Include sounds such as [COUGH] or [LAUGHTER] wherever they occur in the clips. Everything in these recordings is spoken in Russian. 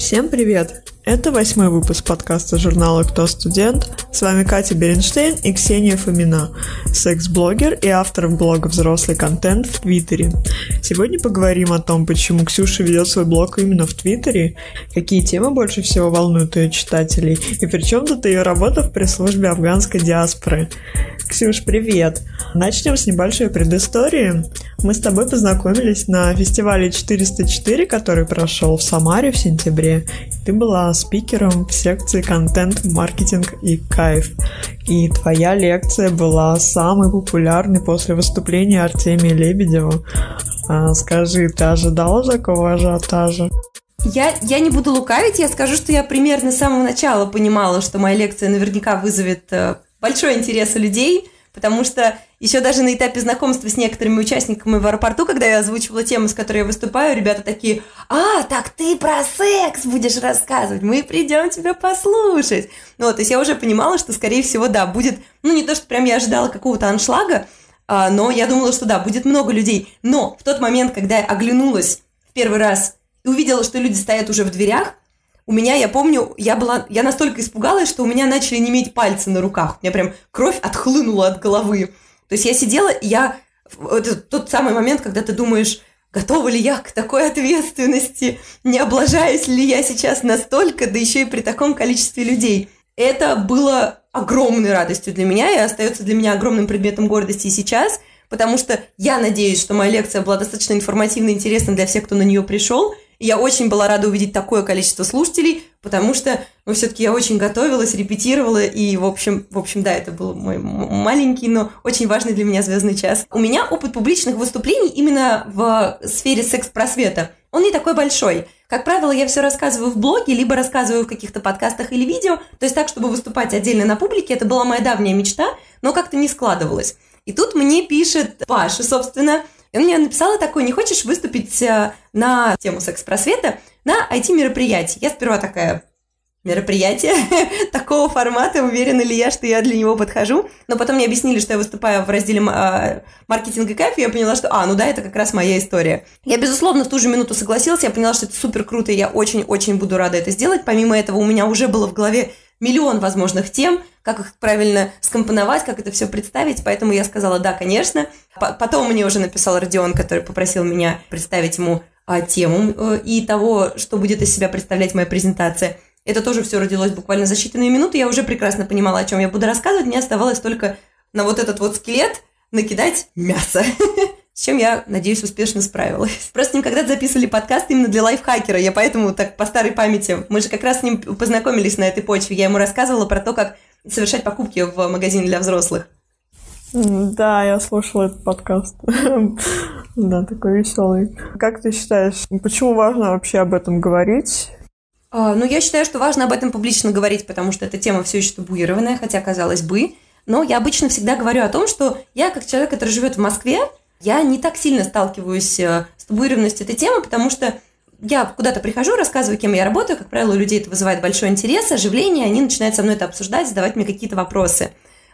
Всем привет! Это восьмой выпуск подкаста журнала «Кто студент?». С вами Катя Беренштейн и Ксения Фомина, секс-блогер и автор блога «Взрослый контент» в Твиттере. Сегодня поговорим о том, почему Ксюша ведет свой блог именно в Твиттере, какие темы больше всего волнуют ее читателей, и при чем тут ее работа в пресс-службе афганской диаспоры. Ксюш, привет! Начнем с небольшой предыстории. Мы с тобой познакомились на фестивале 404, который прошел в Самаре в сентябре. Ты была спикером в секции контент, маркетинг и кайф. И твоя лекция была самой популярной после выступления Артемия Лебедева. А, скажи, ты ожидала такого ажиотажа? Я, я не буду лукавить, я скажу, что я примерно с самого начала понимала, что моя лекция наверняка вызовет э, большой интерес у людей, потому что еще даже на этапе знакомства с некоторыми участниками в аэропорту, когда я озвучивала тему, с которой я выступаю, ребята такие, а, так ты про секс будешь рассказывать, мы придем тебя послушать. Ну, то есть я уже понимала, что, скорее всего, да, будет, ну, не то, что прям я ожидала какого-то аншлага, а, но я думала, что да, будет много людей. Но в тот момент, когда я оглянулась в первый раз и увидела, что люди стоят уже в дверях, у меня, я помню, я была, я настолько испугалась, что у меня начали неметь пальцы на руках. У меня прям кровь отхлынула от головы. То есть я сидела, я... Это тот самый момент, когда ты думаешь, готова ли я к такой ответственности, не облажаюсь ли я сейчас настолько, да еще и при таком количестве людей. Это было огромной радостью для меня и остается для меня огромным предметом гордости и сейчас, потому что я надеюсь, что моя лекция была достаточно информативной и интересной для всех, кто на нее пришел, я очень была рада увидеть такое количество слушателей, потому что, ну, все-таки я очень готовилась, репетировала, и, в общем, в общем, да, это был мой маленький, но очень важный для меня звездный час. У меня опыт публичных выступлений именно в сфере секс-просвета. Он не такой большой. Как правило, я все рассказываю в блоге, либо рассказываю в каких-то подкастах или видео, то есть так, чтобы выступать отдельно на публике, это была моя давняя мечта, но как-то не складывалось. И тут мне пишет Паша, собственно, и он мне написала такой, не хочешь выступить э, на тему секс-просвета на IT-мероприятии? Я сперва такая, мероприятие [LAUGHS] такого формата, уверена ли я, что я для него подхожу. Но потом мне объяснили, что я выступаю в разделе э, маркетинг и кайф, и я поняла, что, а, ну да, это как раз моя история. Я, безусловно, в ту же минуту согласилась, я поняла, что это супер круто, и я очень-очень буду рада это сделать. Помимо этого, у меня уже было в голове миллион возможных тем, как их правильно скомпоновать, как это все представить, поэтому я сказала «да, конечно». Потом мне уже написал Родион, который попросил меня представить ему а, тему э, и того, что будет из себя представлять моя презентация. Это тоже все родилось буквально за считанные минуты, я уже прекрасно понимала, о чем я буду рассказывать, мне оставалось только на вот этот вот скелет накидать мясо. [LAUGHS] с чем я, надеюсь, успешно справилась. [LAUGHS] Просто с ним когда-то записывали подкаст именно для лайфхакера, я поэтому так по старой памяти, мы же как раз с ним познакомились на этой почве, я ему рассказывала про то, как совершать покупки в магазине для взрослых. Да, я слушала этот подкаст. [LAUGHS] да, такой веселый. Как ты считаешь, почему важно вообще об этом говорить? А, ну, я считаю, что важно об этом публично говорить, потому что эта тема все еще табуированная, хотя, казалось бы. Но я обычно всегда говорю о том, что я, как человек, который живет в Москве, я не так сильно сталкиваюсь э, с табуированностью этой темы, потому что я куда-то прихожу, рассказываю, кем я работаю, как правило, у людей это вызывает большой интерес, оживление, они начинают со мной это обсуждать, задавать мне какие-то вопросы.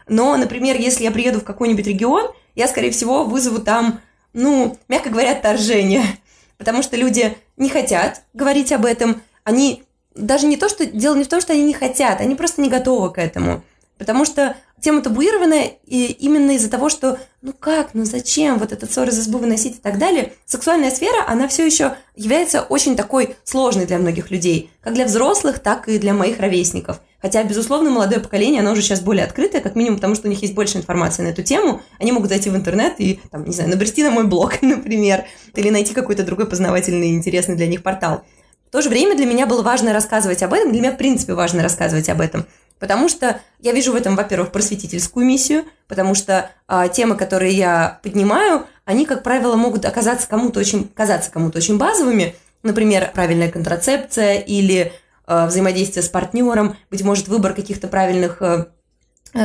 Но, например, если я приеду в какой-нибудь регион, я, скорее всего, вызову там, ну, мягко говоря, отторжение, [LAUGHS] потому что люди не хотят говорить об этом, они даже не то, что дело не в том, что они не хотят, они просто не готовы к этому. Потому что тема табуированная и именно из-за того, что ну как, ну зачем вот этот ссор из избы выносить и так далее. Сексуальная сфера, она все еще является очень такой сложной для многих людей, как для взрослых, так и для моих ровесников. Хотя, безусловно, молодое поколение, оно уже сейчас более открытое, как минимум потому, что у них есть больше информации на эту тему. Они могут зайти в интернет и, там, не знаю, набрести на мой блог, [LAUGHS] например, или найти какой-то другой познавательный интересный для них портал. В то же время для меня было важно рассказывать об этом, для меня, в принципе, важно рассказывать об этом. Потому что я вижу в этом, во-первых, просветительскую миссию, потому что а, темы, которые я поднимаю, они, как правило, могут оказаться кому-то очень, казаться кому-то очень базовыми. Например, правильная контрацепция или а, взаимодействие с партнером, быть может, выбор каких-то правильных а,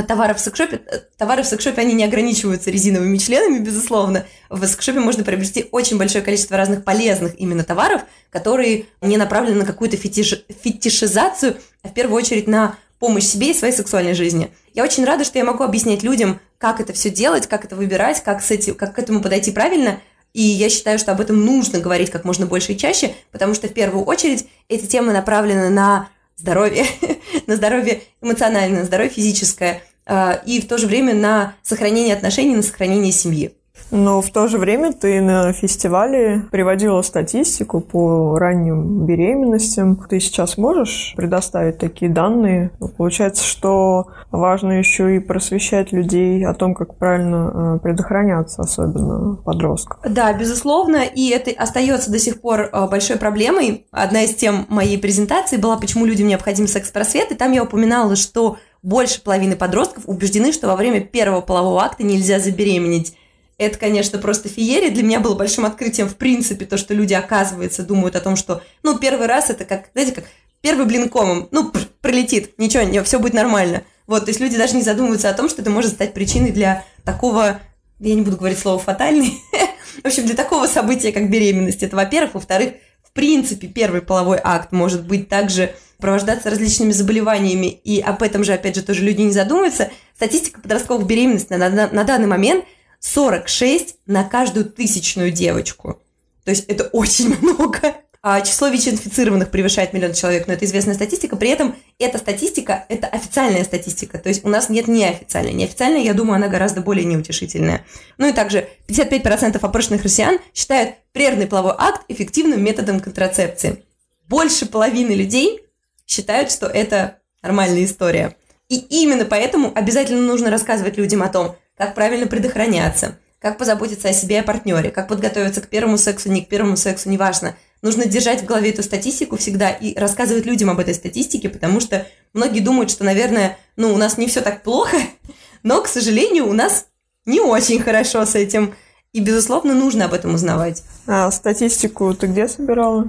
товаров в секшопе. Товары в секшопе, они не ограничиваются резиновыми членами, безусловно. В секшопе можно приобрести очень большое количество разных полезных именно товаров, которые не направлены на какую-то фетиш... фетишизацию, а в первую очередь на помощь себе и своей сексуальной жизни. Я очень рада, что я могу объяснять людям, как это все делать, как это выбирать, как, с этим, как к этому подойти правильно. И я считаю, что об этом нужно говорить как можно больше и чаще, потому что в первую очередь эти темы направлены на здоровье, [LAUGHS] на здоровье эмоциональное, на здоровье физическое, а, и в то же время на сохранение отношений, на сохранение семьи. Но в то же время ты на фестивале приводила статистику по ранним беременностям. Ты сейчас можешь предоставить такие данные? Получается, что важно еще и просвещать людей о том, как правильно э, предохраняться, особенно подростков. Да, безусловно, и это остается до сих пор э, большой проблемой. Одна из тем моей презентации была, почему людям необходим секс-просвет, и там я упоминала, что больше половины подростков убеждены, что во время первого полового акта нельзя забеременеть. Это, конечно, просто феерия. Для меня было большим открытием, в принципе, то, что люди, оказывается, думают о том, что, ну, первый раз это как, знаете, как первый блин комом, ну, пролетит, ничего, не, все будет нормально. Вот, то есть люди даже не задумываются о том, что это может стать причиной для такого, я не буду говорить слово фатальный, [LAUGHS] в общем, для такого события, как беременность. Это, во-первых. Во-вторых, в принципе, первый половой акт может быть также провождаться различными заболеваниями, и об этом же, опять же, тоже люди не задумываются. Статистика подростковых беременностей на, на, на данный момент – 46 на каждую тысячную девочку. То есть это очень [LAUGHS] много. А число ВИЧ-инфицированных превышает миллион человек, но это известная статистика. При этом эта статистика – это официальная статистика. То есть у нас нет неофициальной. Неофициальная, я думаю, она гораздо более неутешительная. Ну и также 55% опрошенных россиян считают прервный половой акт эффективным методом контрацепции. Больше половины людей считают, что это нормальная история. И именно поэтому обязательно нужно рассказывать людям о том, как правильно предохраняться, как позаботиться о себе и о партнере, как подготовиться к первому сексу, не к первому сексу, неважно. Нужно держать в голове эту статистику всегда и рассказывать людям об этой статистике, потому что многие думают, что, наверное, ну, у нас не все так плохо, [LAUGHS] но, к сожалению, у нас не очень хорошо с этим. И, безусловно, нужно об этом узнавать. А статистику ты где собирала?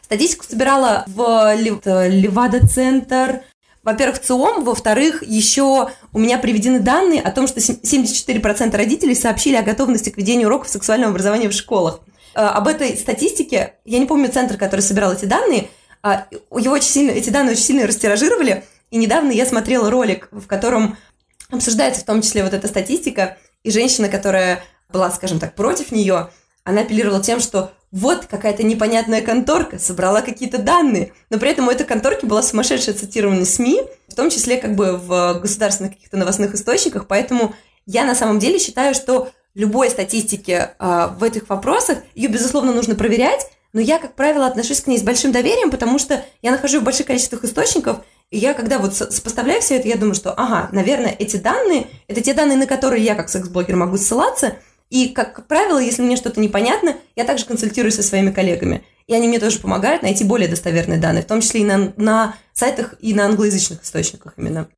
Статистику собирала в Левада-центр, во-первых, ЦИОМ, во-вторых, еще у меня приведены данные о том, что 74% родителей сообщили о готовности к ведению уроков сексуального образования в школах. Э, об этой статистике, я не помню центр, который собирал эти данные, а, его очень сильно, эти данные очень сильно растиражировали, и недавно я смотрела ролик, в котором обсуждается в том числе вот эта статистика, и женщина, которая была, скажем так, против нее, она апеллировала тем, что вот какая-то непонятная конторка собрала какие-то данные, но при этом у этой конторки была сумасшедшая цитированность СМИ, в том числе как бы в государственных каких-то новостных источниках, поэтому я на самом деле считаю, что любой статистики э, в этих вопросах, ее, безусловно, нужно проверять, но я, как правило, отношусь к ней с большим доверием, потому что я нахожу в больших количествах источников, и я, когда вот сопоставляю все это, я думаю, что, ага, наверное, эти данные, это те данные, на которые я, как секс-блогер, могу ссылаться, и, как правило, если мне что-то непонятно, я также консультируюсь со своими коллегами. И они мне тоже помогают найти более достоверные данные, в том числе и на, на сайтах и на англоязычных источниках именно.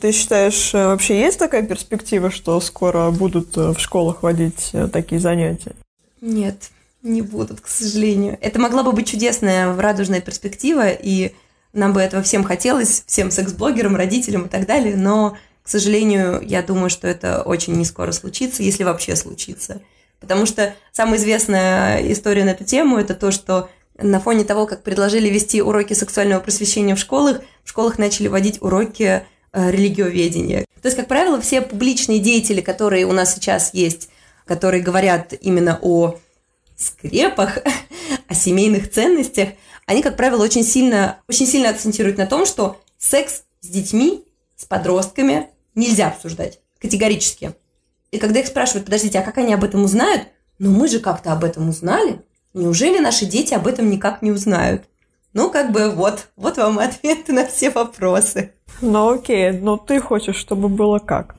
Ты считаешь, э, вообще есть такая перспектива, что скоро будут э, в школах водить э, такие занятия? Нет, не будут, к сожалению. Это могла бы быть чудесная, радужная перспектива, и нам бы этого всем хотелось, всем секс-блогерам, родителям и так далее, но к сожалению, я думаю, что это очень не скоро случится, если вообще случится. Потому что самая известная история на эту тему – это то, что на фоне того, как предложили вести уроки сексуального просвещения в школах, в школах начали вводить уроки э, религиоведения. То есть, как правило, все публичные деятели, которые у нас сейчас есть, которые говорят именно о скрепах, [LAUGHS] о семейных ценностях, они, как правило, очень сильно, очень сильно акцентируют на том, что секс с детьми с подростками нельзя обсуждать категорически. И когда их спрашивают, подождите, а как они об этом узнают? Ну, мы же как-то об этом узнали. Неужели наши дети об этом никак не узнают? Ну, как бы вот, вот вам ответы на все вопросы. Ну, окей, но ты хочешь, чтобы было как?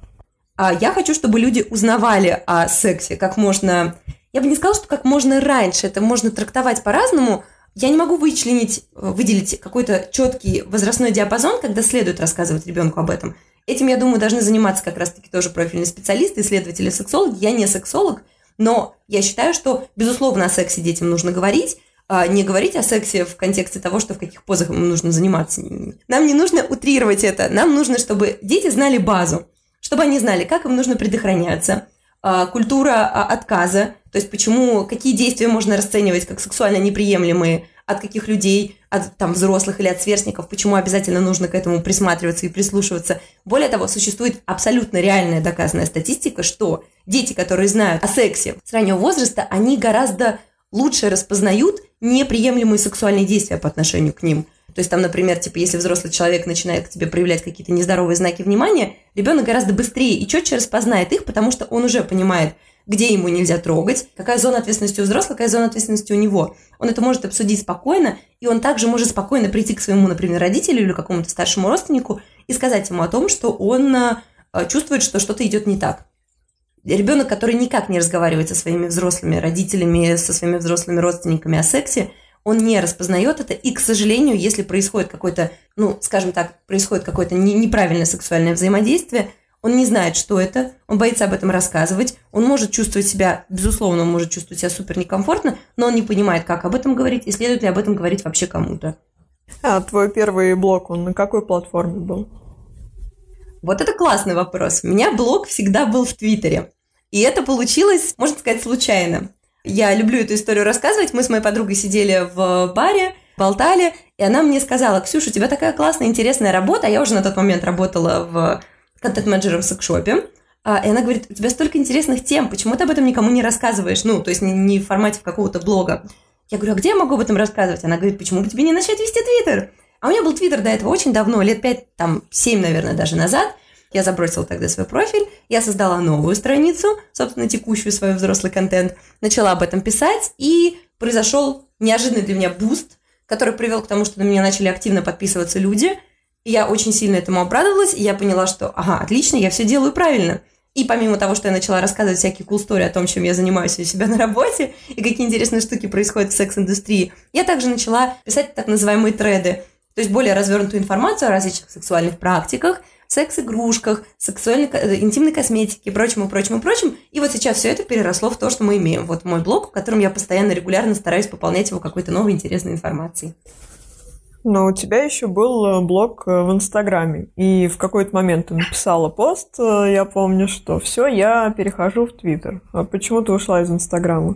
А я хочу, чтобы люди узнавали о сексе как можно... Я бы не сказала, что как можно раньше. Это можно трактовать по-разному, я не могу вычленить, э, выделить какой-то четкий возрастной диапазон, когда следует рассказывать ребенку об этом. Этим, я думаю, должны заниматься как раз-таки тоже профильные специалисты, исследователи, сексологи. Я не сексолог, но я считаю, что, безусловно, о сексе детям нужно говорить, а не говорить о сексе в контексте того, что в каких позах им нужно заниматься. Нам не нужно утрировать это. Нам нужно, чтобы дети знали базу, чтобы они знали, как им нужно предохраняться, культура а, отказа, то есть почему, какие действия можно расценивать как сексуально неприемлемые, от каких людей, от там взрослых или от сверстников, почему обязательно нужно к этому присматриваться и прислушиваться. Более того, существует абсолютно реальная доказанная статистика, что дети, которые знают о сексе с раннего возраста, они гораздо лучше распознают неприемлемые сексуальные действия по отношению к ним. То есть там, например, типа, если взрослый человек начинает к тебе проявлять какие-то нездоровые знаки внимания, ребенок гораздо быстрее и четче распознает их, потому что он уже понимает, где ему нельзя трогать, какая зона ответственности у взрослого, какая зона ответственности у него. Он это может обсудить спокойно, и он также может спокойно прийти к своему, например, родителю или какому-то старшему родственнику и сказать ему о том, что он э, чувствует, что что-то идет не так. Ребенок, который никак не разговаривает со своими взрослыми родителями, со своими взрослыми родственниками о сексе, он не распознает это, и, к сожалению, если происходит какое-то, ну, скажем так, происходит какое-то неправильное сексуальное взаимодействие – он не знает, что это, он боится об этом рассказывать, он может чувствовать себя, безусловно, он может чувствовать себя супер некомфортно, но он не понимает, как об этом говорить и следует ли об этом говорить вообще кому-то. А твой первый блог, он на какой платформе был? Вот это классный вопрос. У меня блог всегда был в Твиттере. И это получилось, можно сказать, случайно. Я люблю эту историю рассказывать. Мы с моей подругой сидели в баре, болтали, и она мне сказала, Ксюша, у тебя такая классная, интересная работа. Я уже на тот момент работала в контент-менеджером в секшопе, а, и она говорит, у тебя столько интересных тем, почему ты об этом никому не рассказываешь? Ну, то есть не, не в формате какого-то блога. Я говорю, а где я могу об этом рассказывать? Она говорит, почему бы тебе не начать вести Твиттер? А у меня был Твиттер до этого очень давно, лет пять, там, семь, наверное, даже назад. Я забросила тогда свой профиль, я создала новую страницу, собственно, текущую свой взрослый контент, начала об этом писать, и произошел неожиданный для меня буст, который привел к тому, что на меня начали активно подписываться люди – я очень сильно этому обрадовалась, и я поняла, что, ага, отлично, я все делаю правильно. И помимо того, что я начала рассказывать всякие cool story о том, чем я занимаюсь у себя на работе, и какие интересные штуки происходят в секс-индустрии, я также начала писать так называемые треды, то есть более развернутую информацию о различных сексуальных практиках, секс-игрушках, сексуальной, э, интимной косметике и прочему, прочему, прочим. И вот сейчас все это переросло в то, что мы имеем. Вот мой блог, в котором я постоянно, регулярно стараюсь пополнять его какой-то новой интересной информацией. Но у тебя еще был э, блог э, в Инстаграме. И в какой-то момент ты написала пост, я помню, что все, я перехожу в Твиттер. А почему ты ушла из Инстаграма?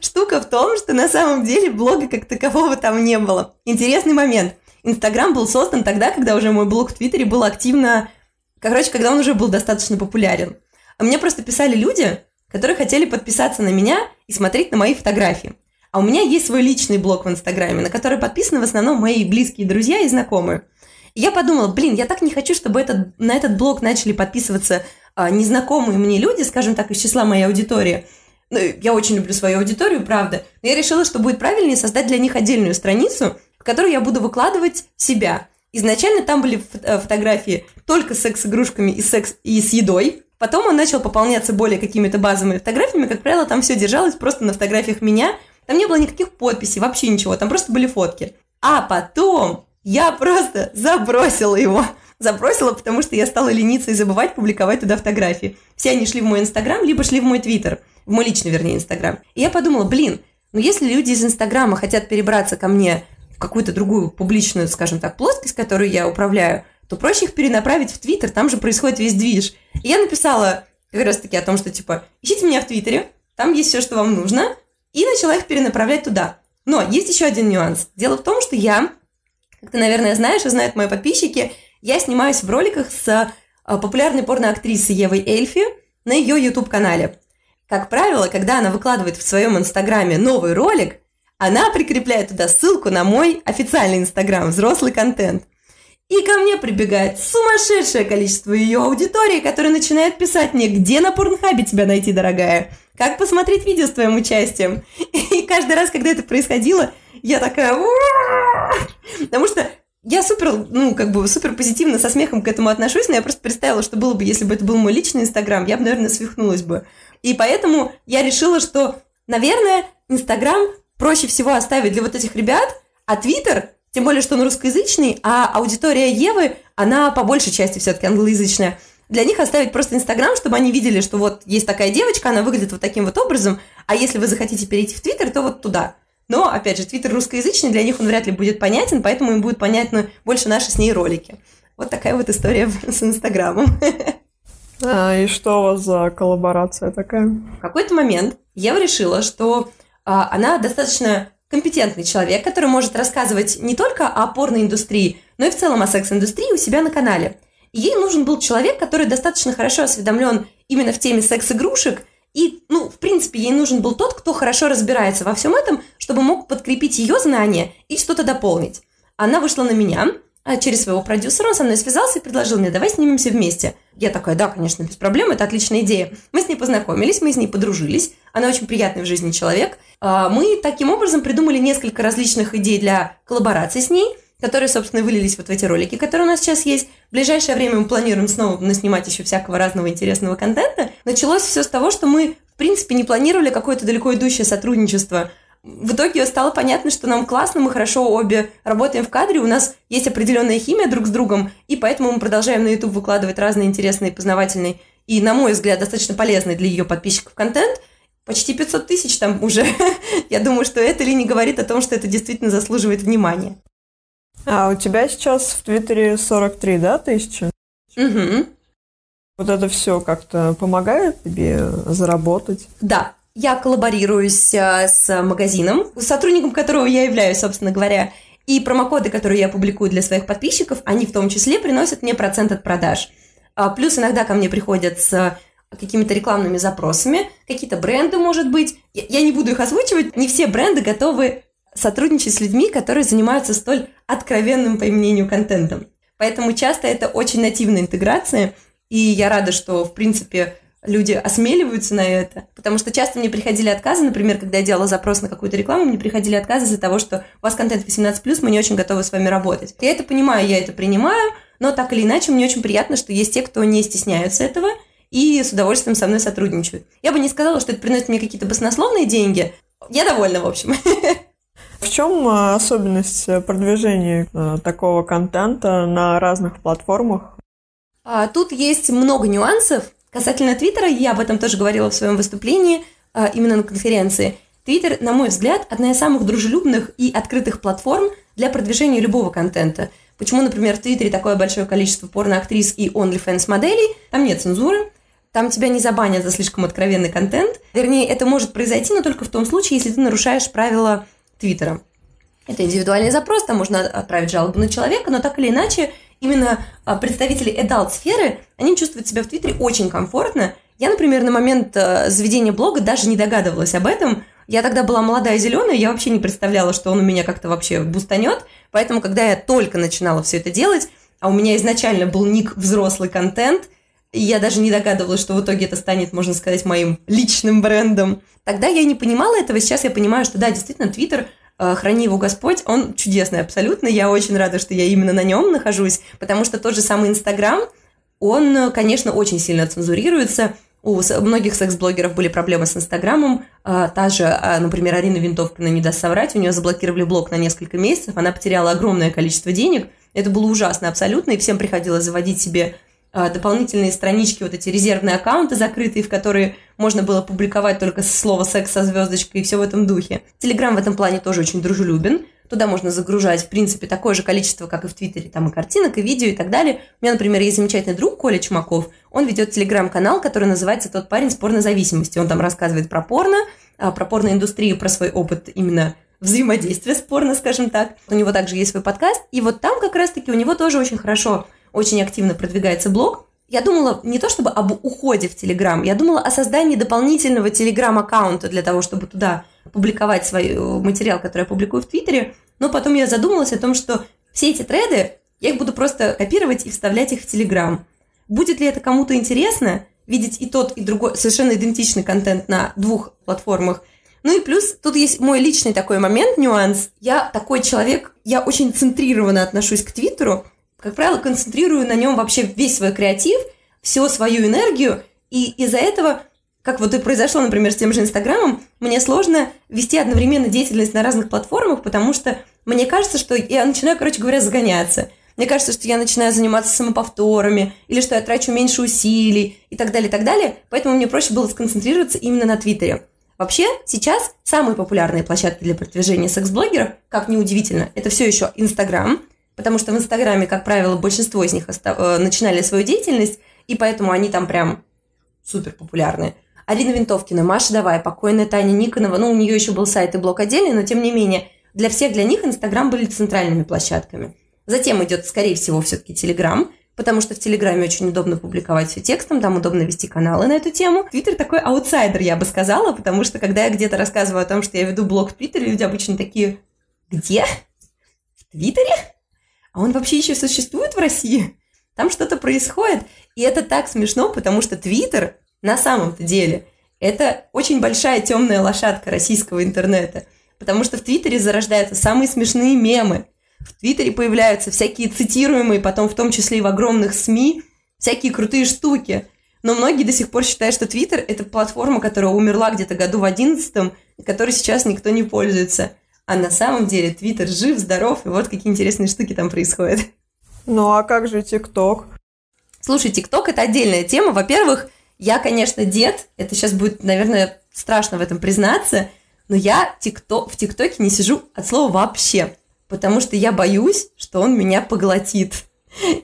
Штука в том, что на самом деле блога как такового там не было. Интересный момент. Инстаграм был создан тогда, когда уже мой блог в Твиттере был активно... Короче, когда он уже был достаточно популярен. А мне просто писали люди, которые хотели подписаться на меня и смотреть на мои фотографии. А у меня есть свой личный блог в Инстаграме, на который подписаны в основном мои близкие друзья и знакомые. И я подумала, блин, я так не хочу, чтобы этот, на этот блог начали подписываться а, незнакомые мне люди, скажем так, из числа моей аудитории. Ну, я очень люблю свою аудиторию, правда. Но я решила, что будет правильнее создать для них отдельную страницу, в которую я буду выкладывать себя. Изначально там были э, фотографии только с секс-игрушками и, секс, и с едой. Потом он начал пополняться более какими-то базовыми фотографиями. Как правило, там все держалось просто на фотографиях меня – там не было никаких подписей, вообще ничего, там просто были фотки. А потом я просто забросила его. Забросила, потому что я стала лениться и забывать публиковать туда фотографии. Все они шли в мой Инстаграм, либо шли в мой Твиттер. В мой личный, вернее, Инстаграм. И я подумала, блин, ну если люди из Инстаграма хотят перебраться ко мне какую-то другую публичную, скажем так, плоскость, которую я управляю, то проще их перенаправить в Твиттер, там же происходит весь движ. И я написала как раз таки о том, что типа, ищите меня в Твиттере, там есть все, что вам нужно, и начала их перенаправлять туда. Но есть еще один нюанс. Дело в том, что я, как ты, наверное, знаешь и знают мои подписчики, я снимаюсь в роликах с а, популярной порноактрисой Евой Эльфи на ее YouTube-канале. Как правило, когда она выкладывает в своем инстаграме новый ролик, она прикрепляет туда ссылку на мой официальный инстаграм «Взрослый контент». И ко мне прибегает сумасшедшее количество ее аудитории, которая начинает писать мне, где на порнхабе тебя найти, дорогая, как посмотреть видео с твоим участием. И каждый раз, когда это происходило, я такая... Потому что я супер, ну, как бы супер позитивно со смехом к этому отношусь, но я просто представила, что было бы, если бы это был мой личный Инстаграм, я бы, наверное, свихнулась бы. И поэтому я решила, что, наверное, Инстаграм проще всего оставить для вот этих ребят, а Твиттер тем более, что он русскоязычный, а аудитория Евы, она по большей части все-таки англоязычная. Для них оставить просто Инстаграм, чтобы они видели, что вот есть такая девочка, она выглядит вот таким вот образом, а если вы захотите перейти в Твиттер, то вот туда. Но, опять же, Твиттер русскоязычный, для них он вряд ли будет понятен, поэтому им будет понятно больше наши с ней ролики. Вот такая вот история [LAUGHS] с Инстаграмом. А, и что у вас за коллаборация такая? В какой-то момент Ева решила, что она достаточно компетентный человек, который может рассказывать не только о порной индустрии, но и в целом о секс-индустрии у себя на канале. Ей нужен был человек, который достаточно хорошо осведомлен именно в теме секс-игрушек, и, ну, в принципе, ей нужен был тот, кто хорошо разбирается во всем этом, чтобы мог подкрепить ее знания и что-то дополнить. Она вышла на меня, а через своего продюсера он со мной связался и предложил мне, давай снимемся вместе. Я такая, да, конечно, без проблем, это отличная идея. Мы с ней познакомились, мы с ней подружились, она очень приятный в жизни человек. А, мы таким образом придумали несколько различных идей для коллаборации с ней, которые, собственно, вылились вот в эти ролики, которые у нас сейчас есть. В ближайшее время мы планируем снова наснимать еще всякого разного интересного контента. Началось все с того, что мы, в принципе, не планировали какое-то далеко идущее сотрудничество в итоге стало понятно, что нам классно, мы хорошо обе работаем в кадре, у нас есть определенная химия друг с другом, и поэтому мы продолжаем на YouTube выкладывать разные интересные, познавательные и, на мой взгляд, достаточно полезный для ее подписчиков контент. Почти 500 тысяч там уже. [LAUGHS] Я думаю, что это ли не говорит о том, что это действительно заслуживает внимания. А у тебя сейчас в Твиттере 43, да, тысячи? Угу. Вот это все как-то помогает тебе заработать? Да, я коллаборируюсь э, с магазином, сотрудником которого я являюсь, собственно говоря, и промокоды, которые я публикую для своих подписчиков, они в том числе приносят мне процент от продаж. А, плюс иногда ко мне приходят с какими-то рекламными запросами, какие-то бренды, может быть. Я не буду их озвучивать. Не все бренды готовы сотрудничать с людьми, которые занимаются столь откровенным, по контентом. Поэтому часто это очень нативная интеграция, и я рада, что, в принципе, люди осмеливаются на это. Потому что часто мне приходили отказы, например, когда я делала запрос на какую-то рекламу, мне приходили отказы из-за того, что у вас контент 18+, мы не очень готовы с вами работать. Я это понимаю, я это принимаю, но так или иначе мне очень приятно, что есть те, кто не стесняются этого и с удовольствием со мной сотрудничают. Я бы не сказала, что это приносит мне какие-то баснословные деньги. Я довольна, в общем. В чем а, особенность продвижения а, такого контента на разных платформах? А, тут есть много нюансов. Касательно Твиттера, я об этом тоже говорила в своем выступлении, а, именно на конференции. Твиттер, на мой взгляд, одна из самых дружелюбных и открытых платформ для продвижения любого контента. Почему, например, в Твиттере такое большое количество порноактрис и OnlyFans моделей? Там нет цензуры, там тебя не забанят за слишком откровенный контент. Вернее, это может произойти, но только в том случае, если ты нарушаешь правила Твиттера. Это индивидуальный запрос, там можно отправить жалобу на человека, но так или иначе именно а, представители adult-сферы, они чувствуют себя в Твиттере очень комфортно. Я, например, на момент а, заведения блога даже не догадывалась об этом. Я тогда была молодая и зеленая, я вообще не представляла, что он у меня как-то вообще бустанет. Поэтому, когда я только начинала все это делать, а у меня изначально был ник взрослый контент, и я даже не догадывалась, что в итоге это станет, можно сказать, моим личным брендом. Тогда я не понимала этого, сейчас я понимаю, что да, действительно, Твиттер – Э, храни его Господь, он чудесный абсолютно. Я очень рада, что я именно на нем нахожусь, потому что тот же самый Инстаграм, он, конечно, очень сильно цензурируется. У многих секс-блогеров были проблемы с Инстаграмом. Э, та же, э, например, Арина Винтовкина не даст соврать, у нее заблокировали блог на несколько месяцев, она потеряла огромное количество денег. Это было ужасно абсолютно, и всем приходилось заводить себе дополнительные странички, вот эти резервные аккаунты закрытые, в которые можно было публиковать только слово «секс» со звездочкой и все в этом духе. Телеграм в этом плане тоже очень дружелюбен. Туда можно загружать, в принципе, такое же количество, как и в Твиттере, там и картинок, и видео, и так далее. У меня, например, есть замечательный друг Коля Чумаков. Он ведет телеграм-канал, который называется «Тот парень с порнозависимостью». Он там рассказывает про порно, а, про порноиндустрию, про свой опыт именно взаимодействия с порно, скажем так. У него также есть свой подкаст, и вот там как раз-таки у него тоже очень хорошо очень активно продвигается блог. Я думала не то чтобы об уходе в Телеграм, я думала о создании дополнительного Телеграм-аккаунта для того, чтобы туда публиковать свой э, материал, который я публикую в Твиттере. Но потом я задумалась о том, что все эти треды, я их буду просто копировать и вставлять их в Телеграм. Будет ли это кому-то интересно, видеть и тот, и другой совершенно идентичный контент на двух платформах? Ну и плюс тут есть мой личный такой момент, нюанс. Я такой человек, я очень центрированно отношусь к Твиттеру, как правило, концентрирую на нем вообще весь свой креатив, всю свою энергию, и из-за этого, как вот и произошло, например, с тем же Инстаграмом, мне сложно вести одновременно деятельность на разных платформах, потому что мне кажется, что я начинаю, короче говоря, загоняться. Мне кажется, что я начинаю заниматься самоповторами, или что я трачу меньше усилий, и так далее, и так далее. Поэтому мне проще было сконцентрироваться именно на Твиттере. Вообще, сейчас самые популярные площадки для продвижения секс-блогеров, как неудивительно, это все еще Инстаграм, потому что в Инстаграме, как правило, большинство из них. Э, начинали свою деятельность, и поэтому они там прям супер популярны. Арина Винтовкина, Маша Давай, покойная Таня Никонова, ну, у нее еще был сайт и блог отдельный, но тем не менее, для всех для них Инстаграм были центральными площадками. Затем идет, скорее всего, все-таки Телеграм, потому что в Телеграме очень удобно публиковать все текстом, там удобно вести каналы на эту тему. Твиттер такой аутсайдер, я бы сказала, потому что когда я где-то рассказываю о том, что я веду блог в Твиттере, люди обычно такие, где? В Твиттере? А он вообще еще существует в России? Там что-то происходит. И это так смешно, потому что Твиттер на самом-то деле это очень большая темная лошадка российского интернета. Потому что в Твиттере зарождаются самые смешные мемы. В Твиттере появляются всякие цитируемые, потом в том числе и в огромных СМИ, всякие крутые штуки. Но многие до сих пор считают, что Твиттер – это платформа, которая умерла где-то году в одиннадцатом, которой сейчас никто не пользуется. А на самом деле Твиттер жив, здоров, и вот какие интересные штуки там происходят. Ну а как же ТикТок? Слушай, ТикТок – это отдельная тема. Во-первых, я, конечно, дед, это сейчас будет, наверное, страшно в этом признаться, но я тикто, в ТикТоке не сижу от слова вообще, потому что я боюсь, что он меня поглотит.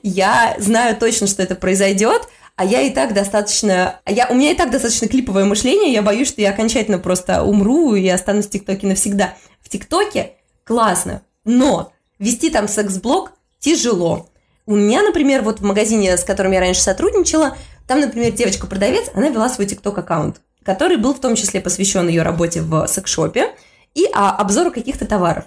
Я знаю точно, что это произойдет, а я и так достаточно... А я, у меня и так достаточно клиповое мышление, я боюсь, что я окончательно просто умру и останусь в ТикТоке навсегда. ТикТоке классно, но вести там секс-блог тяжело. У меня, например, вот в магазине, с которым я раньше сотрудничала, там, например, девочка-продавец, она вела свой ТикТок-аккаунт, который был в том числе посвящен ее работе в секс-шопе и а, обзору каких-то товаров.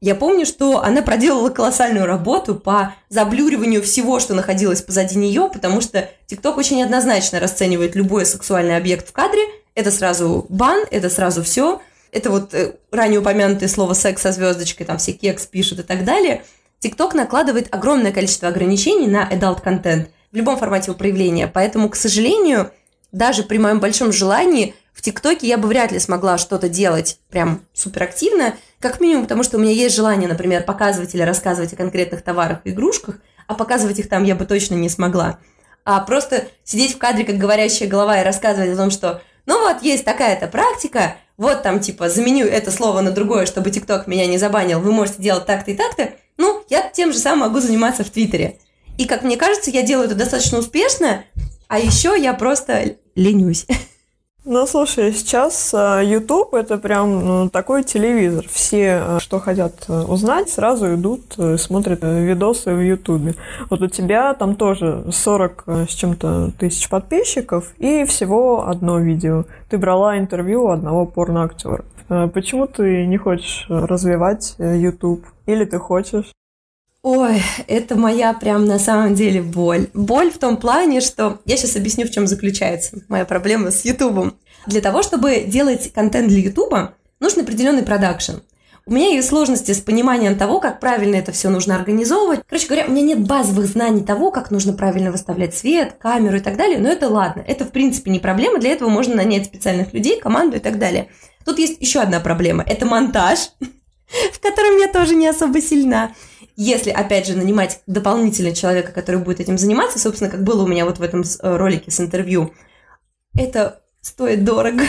Я помню, что она проделала колоссальную работу по заблюриванию всего, что находилось позади нее, потому что ТикТок очень однозначно расценивает любой сексуальный объект в кадре. Это сразу бан, это сразу все. Это вот э, ранее упомянутое слово секс со звездочкой, там все кекс пишут и так далее – TikTok накладывает огромное количество ограничений на adult контент в любом формате его проявления. Поэтому, к сожалению, даже при моем большом желании в ТикТоке я бы вряд ли смогла что-то делать прям суперактивно, как минимум потому, что у меня есть желание, например, показывать или рассказывать о конкретных товарах и игрушках, а показывать их там я бы точно не смогла. А просто сидеть в кадре, как говорящая голова, и рассказывать о том, что ну вот есть такая-то практика, вот там типа заменю это слово на другое, чтобы ТикТок меня не забанил, вы можете делать так-то и так-то, ну, я тем же самым могу заниматься в Твиттере. И, как мне кажется, я делаю это достаточно успешно, а еще я просто ленюсь. Ну, слушай, сейчас э, YouTube это прям ну, такой телевизор. Все, э, что хотят э, узнать, сразу идут, смотрят видосы в YouTube. Вот у тебя там тоже 40 с чем-то тысяч подписчиков и всего одно видео. Ты брала интервью у одного порноактера. Почему ты не хочешь развивать YouTube? Или ты хочешь? Ой, это моя прям на самом деле боль. Боль в том плане, что я сейчас объясню, в чем заключается моя проблема с Ютубом. Для того, чтобы делать контент для Ютуба, нужен определенный продакшн. У меня есть сложности с пониманием того, как правильно это все нужно организовывать. Короче говоря, у меня нет базовых знаний того, как нужно правильно выставлять свет, камеру и так далее, но это ладно. Это, в принципе, не проблема. Для этого можно нанять специальных людей, команду и так далее. Тут есть еще одна проблема. Это монтаж. [LAUGHS] в котором я тоже не особо сильна. Если, опять же, нанимать дополнительного человека, который будет этим заниматься, собственно, как было у меня вот в этом э, ролике с интервью, это стоит дорого.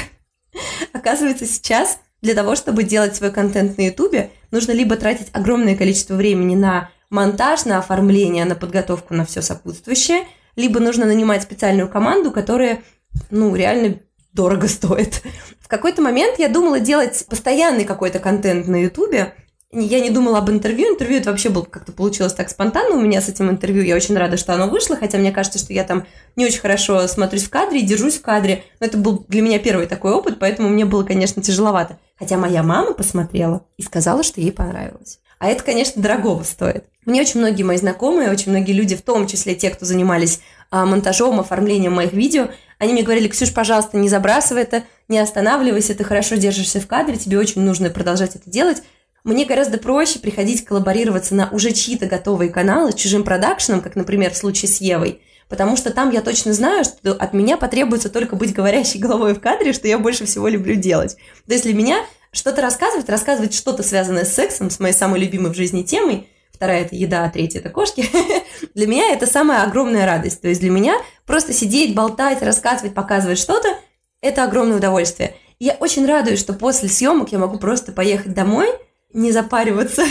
[LAUGHS] Оказывается, сейчас для того, чтобы делать свой контент на Ютубе, нужно либо тратить огромное количество времени на монтаж, на оформление, на подготовку, на все сопутствующее, либо нужно нанимать специальную команду, которая, ну, реально дорого [LAUGHS] стоит. В какой-то момент я думала делать постоянный какой-то контент на Ютубе. Я не думала об интервью. Интервью это вообще было как-то получилось так спонтанно у меня с этим интервью. Я очень рада, что оно вышло, хотя мне кажется, что я там не очень хорошо смотрюсь в кадре держусь в кадре. Но это был для меня первый такой опыт, поэтому мне было, конечно, тяжеловато. Хотя моя мама посмотрела и сказала, что ей понравилось. А это, конечно, дорогого стоит. Мне очень многие мои знакомые, очень многие люди, в том числе те, кто занимались а, монтажом, оформлением моих видео, они мне говорили, Ксюш, пожалуйста, не забрасывай это, не останавливайся, ты хорошо держишься в кадре, тебе очень нужно продолжать это делать. Мне гораздо проще приходить коллаборироваться на уже чьи-то готовые каналы чужим продакшеном, как, например, в случае с Евой, потому что там я точно знаю, что от меня потребуется только быть говорящей головой в кадре, что я больше всего люблю делать. То есть для меня что-то рассказывать, рассказывать что-то связанное с сексом, с моей самой любимой в жизни темой – вторая это еда, а третья это кошки. [LAUGHS] для меня это самая огромная радость. То есть для меня просто сидеть, болтать, рассказывать, показывать что-то – это огромное удовольствие. Я очень радуюсь, что после съемок я могу просто поехать домой, не запариваться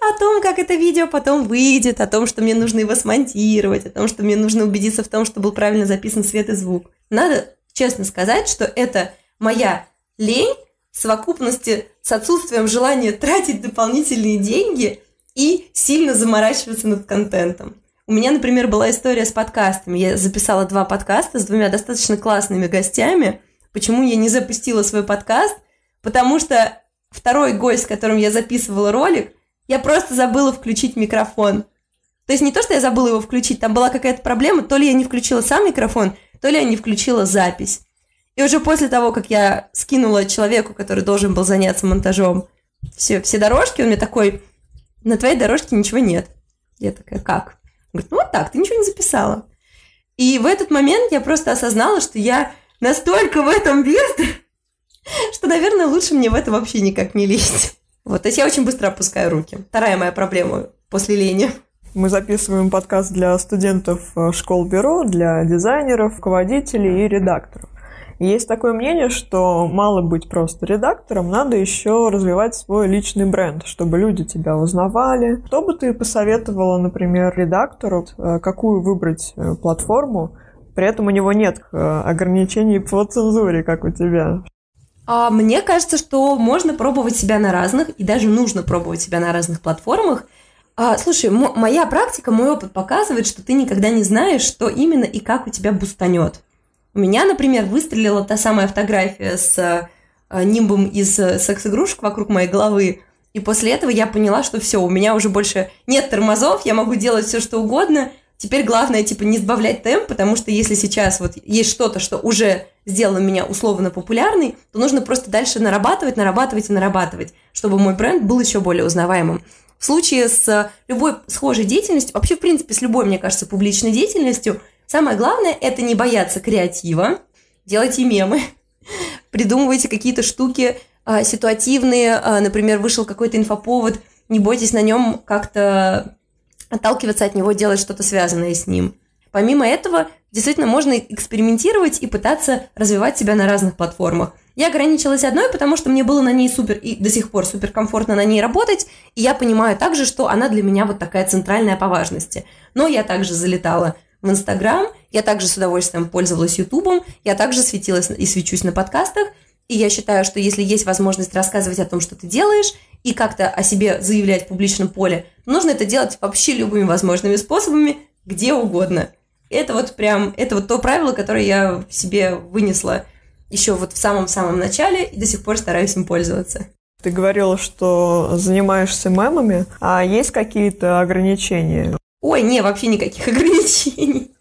о том, как это видео потом выйдет, о том, что мне нужно его смонтировать, о том, что мне нужно убедиться в том, что был правильно записан свет и звук. Надо честно сказать, что это моя лень в совокупности с отсутствием желания тратить дополнительные деньги и сильно заморачиваться над контентом. У меня, например, была история с подкастами. Я записала два подкаста с двумя достаточно классными гостями. Почему я не запустила свой подкаст? Потому что второй гость, с которым я записывала ролик, я просто забыла включить микрофон. То есть не то, что я забыла его включить, там была какая-то проблема, то ли я не включила сам микрофон, то ли я не включила запись. И уже после того, как я скинула человеку, который должен был заняться монтажом, все, все дорожки, он мне такой, на твоей дорожке ничего нет. Я такая, как? Говорит, ну вот так, ты ничего не записала. И в этот момент я просто осознала, что я настолько в этом бездна, [LAUGHS] что, наверное, лучше мне в это вообще никак не лезть. [LAUGHS] Вот, то есть я очень быстро опускаю руки. Вторая моя проблема после лени. Мы записываем подкаст для студентов э, школ-бюро, для дизайнеров, руководителей и редакторов. Есть такое мнение, что мало быть просто редактором, надо еще развивать свой личный бренд, чтобы люди тебя узнавали. Что бы ты посоветовала, например, редактору, э, какую выбрать э, платформу, при этом у него нет ограничений по цензуре, как у тебя? А мне кажется, что можно пробовать себя на разных, и даже нужно пробовать себя на разных платформах. А, слушай, моя практика, мой опыт показывает, что ты никогда не знаешь, что именно и как у тебя бустанет. У меня, например, выстрелила та самая фотография с э, нимбом из э, секс-игрушек вокруг моей головы. И после этого я поняла, что все, у меня уже больше нет тормозов, я могу делать все, что угодно. Теперь главное, типа, не сбавлять темп, потому что если сейчас вот есть что-то, что уже сделало меня условно популярной, то нужно просто дальше нарабатывать, нарабатывать и нарабатывать, чтобы мой бренд был еще более узнаваемым. В случае с любой схожей деятельностью, вообще, в принципе, с любой, мне кажется, публичной деятельностью – Самое главное – это не бояться креатива, делайте мемы, [LAUGHS] придумывайте какие-то штуки а, ситуативные, а, например, вышел какой-то инфоповод, не бойтесь на нем как-то отталкиваться от него, делать что-то связанное с ним. Помимо этого, действительно можно экспериментировать и пытаться развивать себя на разных платформах. Я ограничилась одной, потому что мне было на ней супер и до сих пор супер комфортно на ней работать, и я понимаю также, что она для меня вот такая центральная по важности. Но я также залетала в Инстаграм, я также с удовольствием пользовалась Ютубом, я также светилась и свечусь на подкастах, и я считаю, что если есть возможность рассказывать о том, что ты делаешь, и как-то о себе заявлять в публичном поле, нужно это делать вообще любыми возможными способами, где угодно. Это вот прям, это вот то правило, которое я себе вынесла еще вот в самом-самом начале и до сих пор стараюсь им пользоваться. Ты говорила, что занимаешься мемами, а есть какие-то ограничения? Ой, не, вообще никаких [LAUGHS] ограничений.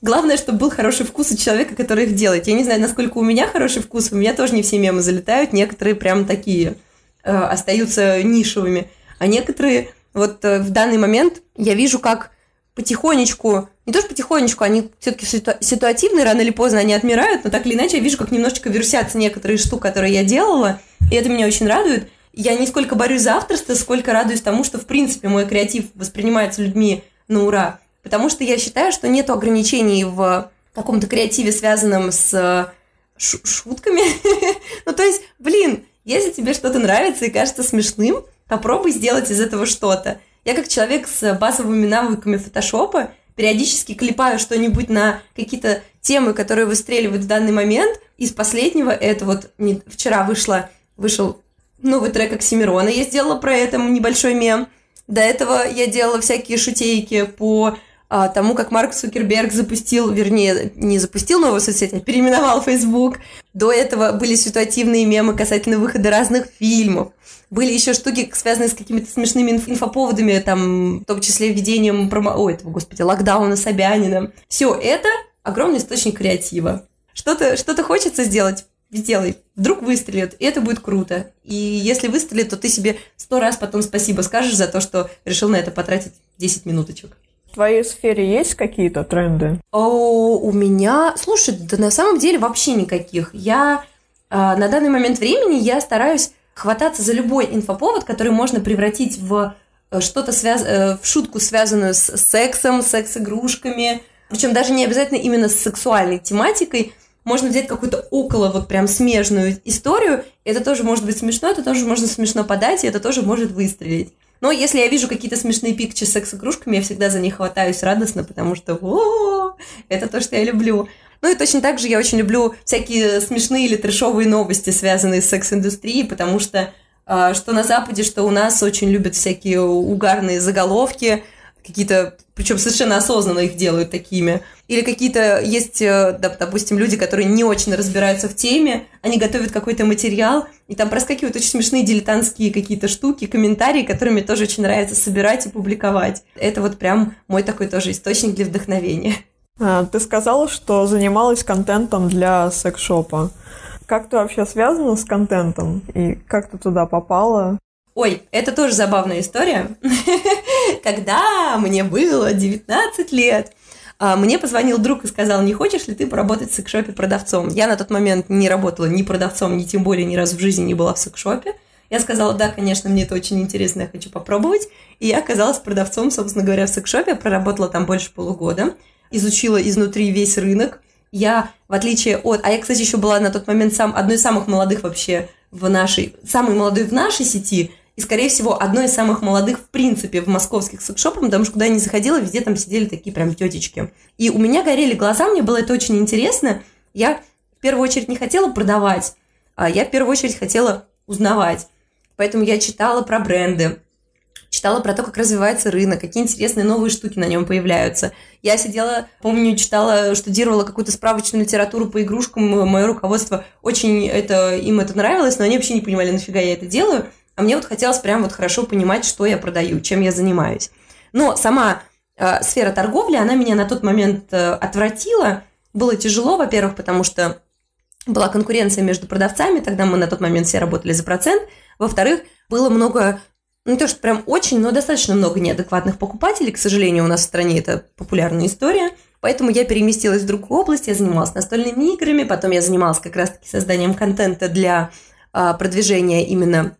Главное, чтобы был хороший вкус у человека, который их делает. Я не знаю, насколько у меня хороший вкус, у меня тоже не все мемы залетают, некоторые прям такие э, остаются нишевыми, а некоторые вот э, в данный момент я вижу, как потихонечку, не то что потихонечку, они все-таки ситу- ситуативные, рано или поздно они отмирают, но так или иначе я вижу, как немножечко версятся некоторые штуки, которые я делала, и это меня очень радует. Я не сколько борюсь за авторство, сколько радуюсь тому, что, в принципе, мой креатив воспринимается людьми на ура. Потому что я считаю, что нет ограничений в каком-то креативе, связанном с шутками. [LAUGHS] ну, то есть, блин, если тебе что-то нравится и кажется смешным, попробуй сделать из этого что-то. Я как человек с базовыми навыками фотошопа периодически клепаю что-нибудь на какие-то темы, которые выстреливают в данный момент. Из последнего это вот не, вчера вышло, вышел новый трек Оксимирона, я сделала про это небольшой мем. До этого я делала всякие шутейки по тому, как Марк Цукерберг запустил, вернее, не запустил новую соцсеть, а переименовал Facebook. До этого были ситуативные мемы касательно выхода разных фильмов. Были еще штуки, связанные с какими-то смешными инф- инфоповодами, там, в том числе введением промо... Ой, этого, господи, локдауна Собянина. Все это огромный источник креатива. Что-то что хочется сделать, сделай. Вдруг выстрелит, и это будет круто. И если выстрелит, то ты себе сто раз потом спасибо скажешь за то, что решил на это потратить 10 минуточек. В твоей сфере есть какие-то тренды? О, у меня... Слушай, да на самом деле вообще никаких. Я э, на данный момент времени я стараюсь хвататься за любой инфоповод, который можно превратить в э, что-то связ... Э, в шутку, связанную с сексом, секс-игрушками. Причем даже не обязательно именно с сексуальной тематикой, можно взять какую-то около вот прям смежную историю, это тоже может быть смешно, это тоже можно смешно подать, и это тоже может выстрелить. Но если я вижу какие-то смешные пикчи с секс-игрушками, я всегда за них хватаюсь радостно, потому что о, это то, что я люблю. Ну и точно так же я очень люблю всякие смешные или трешовые новости, связанные с секс-индустрией, потому что а, что на Западе, что у нас очень любят всякие угарные заголовки, какие-то, причем совершенно осознанно их делают такими. Или какие-то есть, э, допустим, люди, которые не очень разбираются в теме, они готовят какой-то материал, и там проскакивают очень смешные дилетантские какие-то штуки, комментарии, которые мне тоже очень нравится собирать и публиковать. Это вот прям мой такой тоже источник для вдохновения. А, ты сказала, что занималась контентом для секс-шопа. Как ты вообще связана с контентом и как ты туда попала? Ой, это тоже забавная история. [LAUGHS] Когда мне было 19 лет, а, мне позвонил друг и сказал, не хочешь ли ты поработать в секшопе продавцом? Я на тот момент не работала ни продавцом, ни тем более ни разу в жизни не была в секшопе. Я сказала, да, конечно, мне это очень интересно, я хочу попробовать. И я оказалась продавцом, собственно говоря, в секшопе, проработала там больше полугода, изучила изнутри весь рынок. Я, в отличие от... А я, кстати, еще была на тот момент сам, одной из самых молодых вообще в нашей... Самой молодой в нашей сети – и, скорее всего, одной из самых молодых, в принципе, в московских секшопах, потому что куда я не заходила, везде там сидели такие прям тетечки. И у меня горели глаза, мне было это очень интересно. Я в первую очередь не хотела продавать, а я в первую очередь хотела узнавать. Поэтому я читала про бренды, читала про то, как развивается рынок, какие интересные новые штуки на нем появляются. Я сидела, помню, читала, штудировала какую-то справочную литературу по игрушкам, мое руководство очень это, им это нравилось, но они вообще не понимали, нафига я это делаю. А мне вот хотелось прям вот хорошо понимать, что я продаю, чем я занимаюсь. Но сама э, сфера торговли, она меня на тот момент э, отвратила. Было тяжело, во-первых, потому что была конкуренция между продавцами, тогда мы на тот момент все работали за процент. Во-вторых, было много, ну, не то, что прям очень, но достаточно много неадекватных покупателей. К сожалению, у нас в стране это популярная история. Поэтому я переместилась в другую область, я занималась настольными играми, потом я занималась как раз-таки созданием контента для а, продвижения именно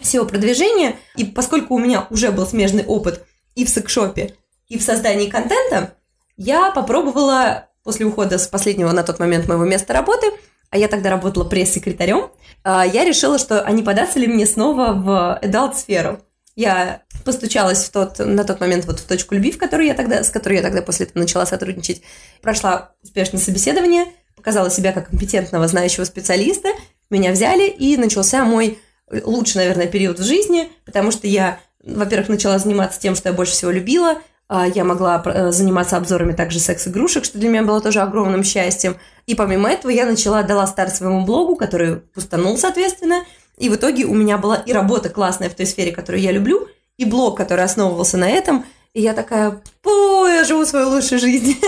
SEO-продвижения, и поскольку у меня уже был смежный опыт и в секшопе, и в создании контента, я попробовала после ухода с последнего на тот момент моего места работы, а я тогда работала пресс-секретарем, а, я решила, что они податься ли мне снова в adult-сферу. Я постучалась в тот, на тот момент вот в точку любви, в которой я тогда, с которой я тогда после этого начала сотрудничать. Прошла успешное собеседование, показала себя как компетентного, знающего специалиста, меня взяли, и начался мой лучший, наверное, период в жизни, потому что я, во-первых, начала заниматься тем, что я больше всего любила, а, я могла э, заниматься обзорами также секс-игрушек, что для меня было тоже огромным счастьем. И помимо этого я начала, дала старт своему блогу, который пустанул, соответственно. И в итоге у меня была и работа классная в той сфере, которую я люблю, и блог, который основывался на этом. И я такая, о, я живу свою лучшую жизнь. [LAUGHS]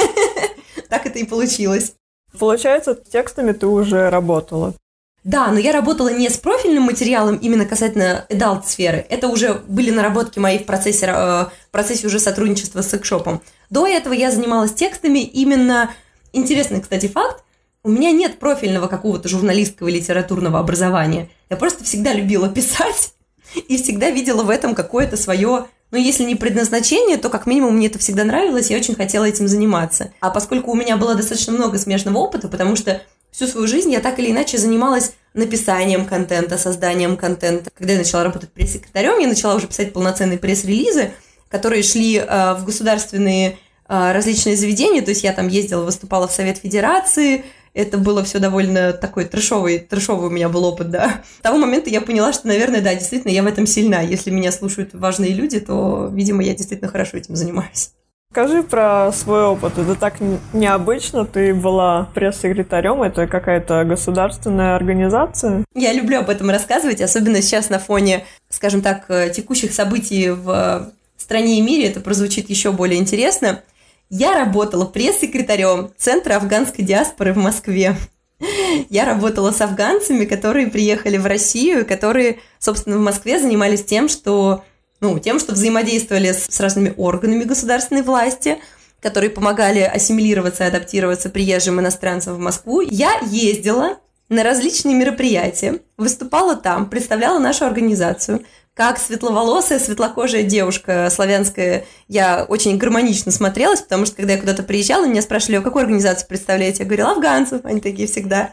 Так это и получилось. Получается, текстами ты уже работала. Да, но я работала не с профильным материалом именно касательно adult сферы. Это уже были наработки мои в процессе, э, в процессе уже сотрудничества с секшопом. До этого я занималась текстами именно... Интересный, кстати, факт. У меня нет профильного какого-то журналистского литературного образования. Я просто всегда любила [LAUGHS] писать и всегда видела в этом какое-то свое ну, если не предназначение, то как минимум мне это всегда нравилось, я очень хотела этим заниматься. А поскольку у меня было достаточно много смежного опыта, потому что всю свою жизнь я так или иначе занималась написанием контента, созданием контента. Когда я начала работать пресс-секретарем, я начала уже писать полноценные пресс-релизы, которые шли э, в государственные э, различные заведения. То есть я там ездила, выступала в Совет Федерации. Это было все довольно такой трешовый, трешовый у меня был опыт, да. С того момента я поняла, что, наверное, да, действительно, я в этом сильна. Если меня слушают важные люди, то, видимо, я действительно хорошо этим занимаюсь. Скажи про свой опыт. Это так необычно. Ты была пресс-секретарем. Это какая-то государственная организация? Я люблю об этом рассказывать, особенно сейчас на фоне, скажем так, э, текущих событий в стране и мире. Это прозвучит еще более интересно. Я работала пресс-секретарем Центра афганской диаспоры в Москве. Я работала с афганцами, которые приехали в Россию, которые, собственно, в Москве занимались тем, что ну, тем, что взаимодействовали с, с разными органами государственной власти, которые помогали ассимилироваться и адаптироваться приезжим иностранцам в Москву. Я ездила на различные мероприятия, выступала там, представляла нашу организацию. Как светловолосая, светлокожая девушка славянская, я очень гармонично смотрелась, потому что когда я куда-то приезжала, меня спрашивали, а какую организацию представляете? Я говорила, афганцев, они такие всегда.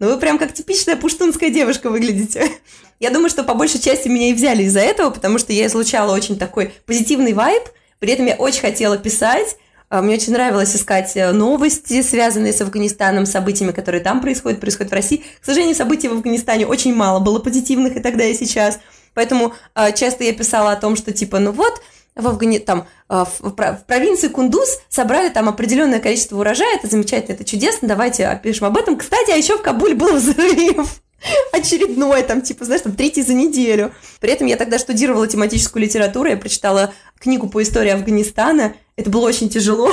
Ну, вы прям как типичная пуштунская девушка выглядите. Я думаю, что по большей части меня и взяли из-за этого, потому что я излучала очень такой позитивный вайб, при этом я очень хотела писать, А, мне очень нравилось искать э, новости, связанные с Афганистаном, событиями, которые там происходят, происходят в России. К сожалению, событий в Афганистане очень мало было позитивных и тогда, и сейчас. Поэтому а, часто я писала о том, что типа, ну вот, в, Афгани... там, а, в, провинции Кундуз собрали там определенное количество урожая, это замечательно, это чудесно, давайте опишем об этом. Кстати, а еще в Кабуле был взрыв [LAUGHS] очередной, там, типа, знаешь, там, третий за неделю. При этом я тогда штудировала тематическую литературу, я прочитала книгу по истории Афганистана. Это было очень тяжело,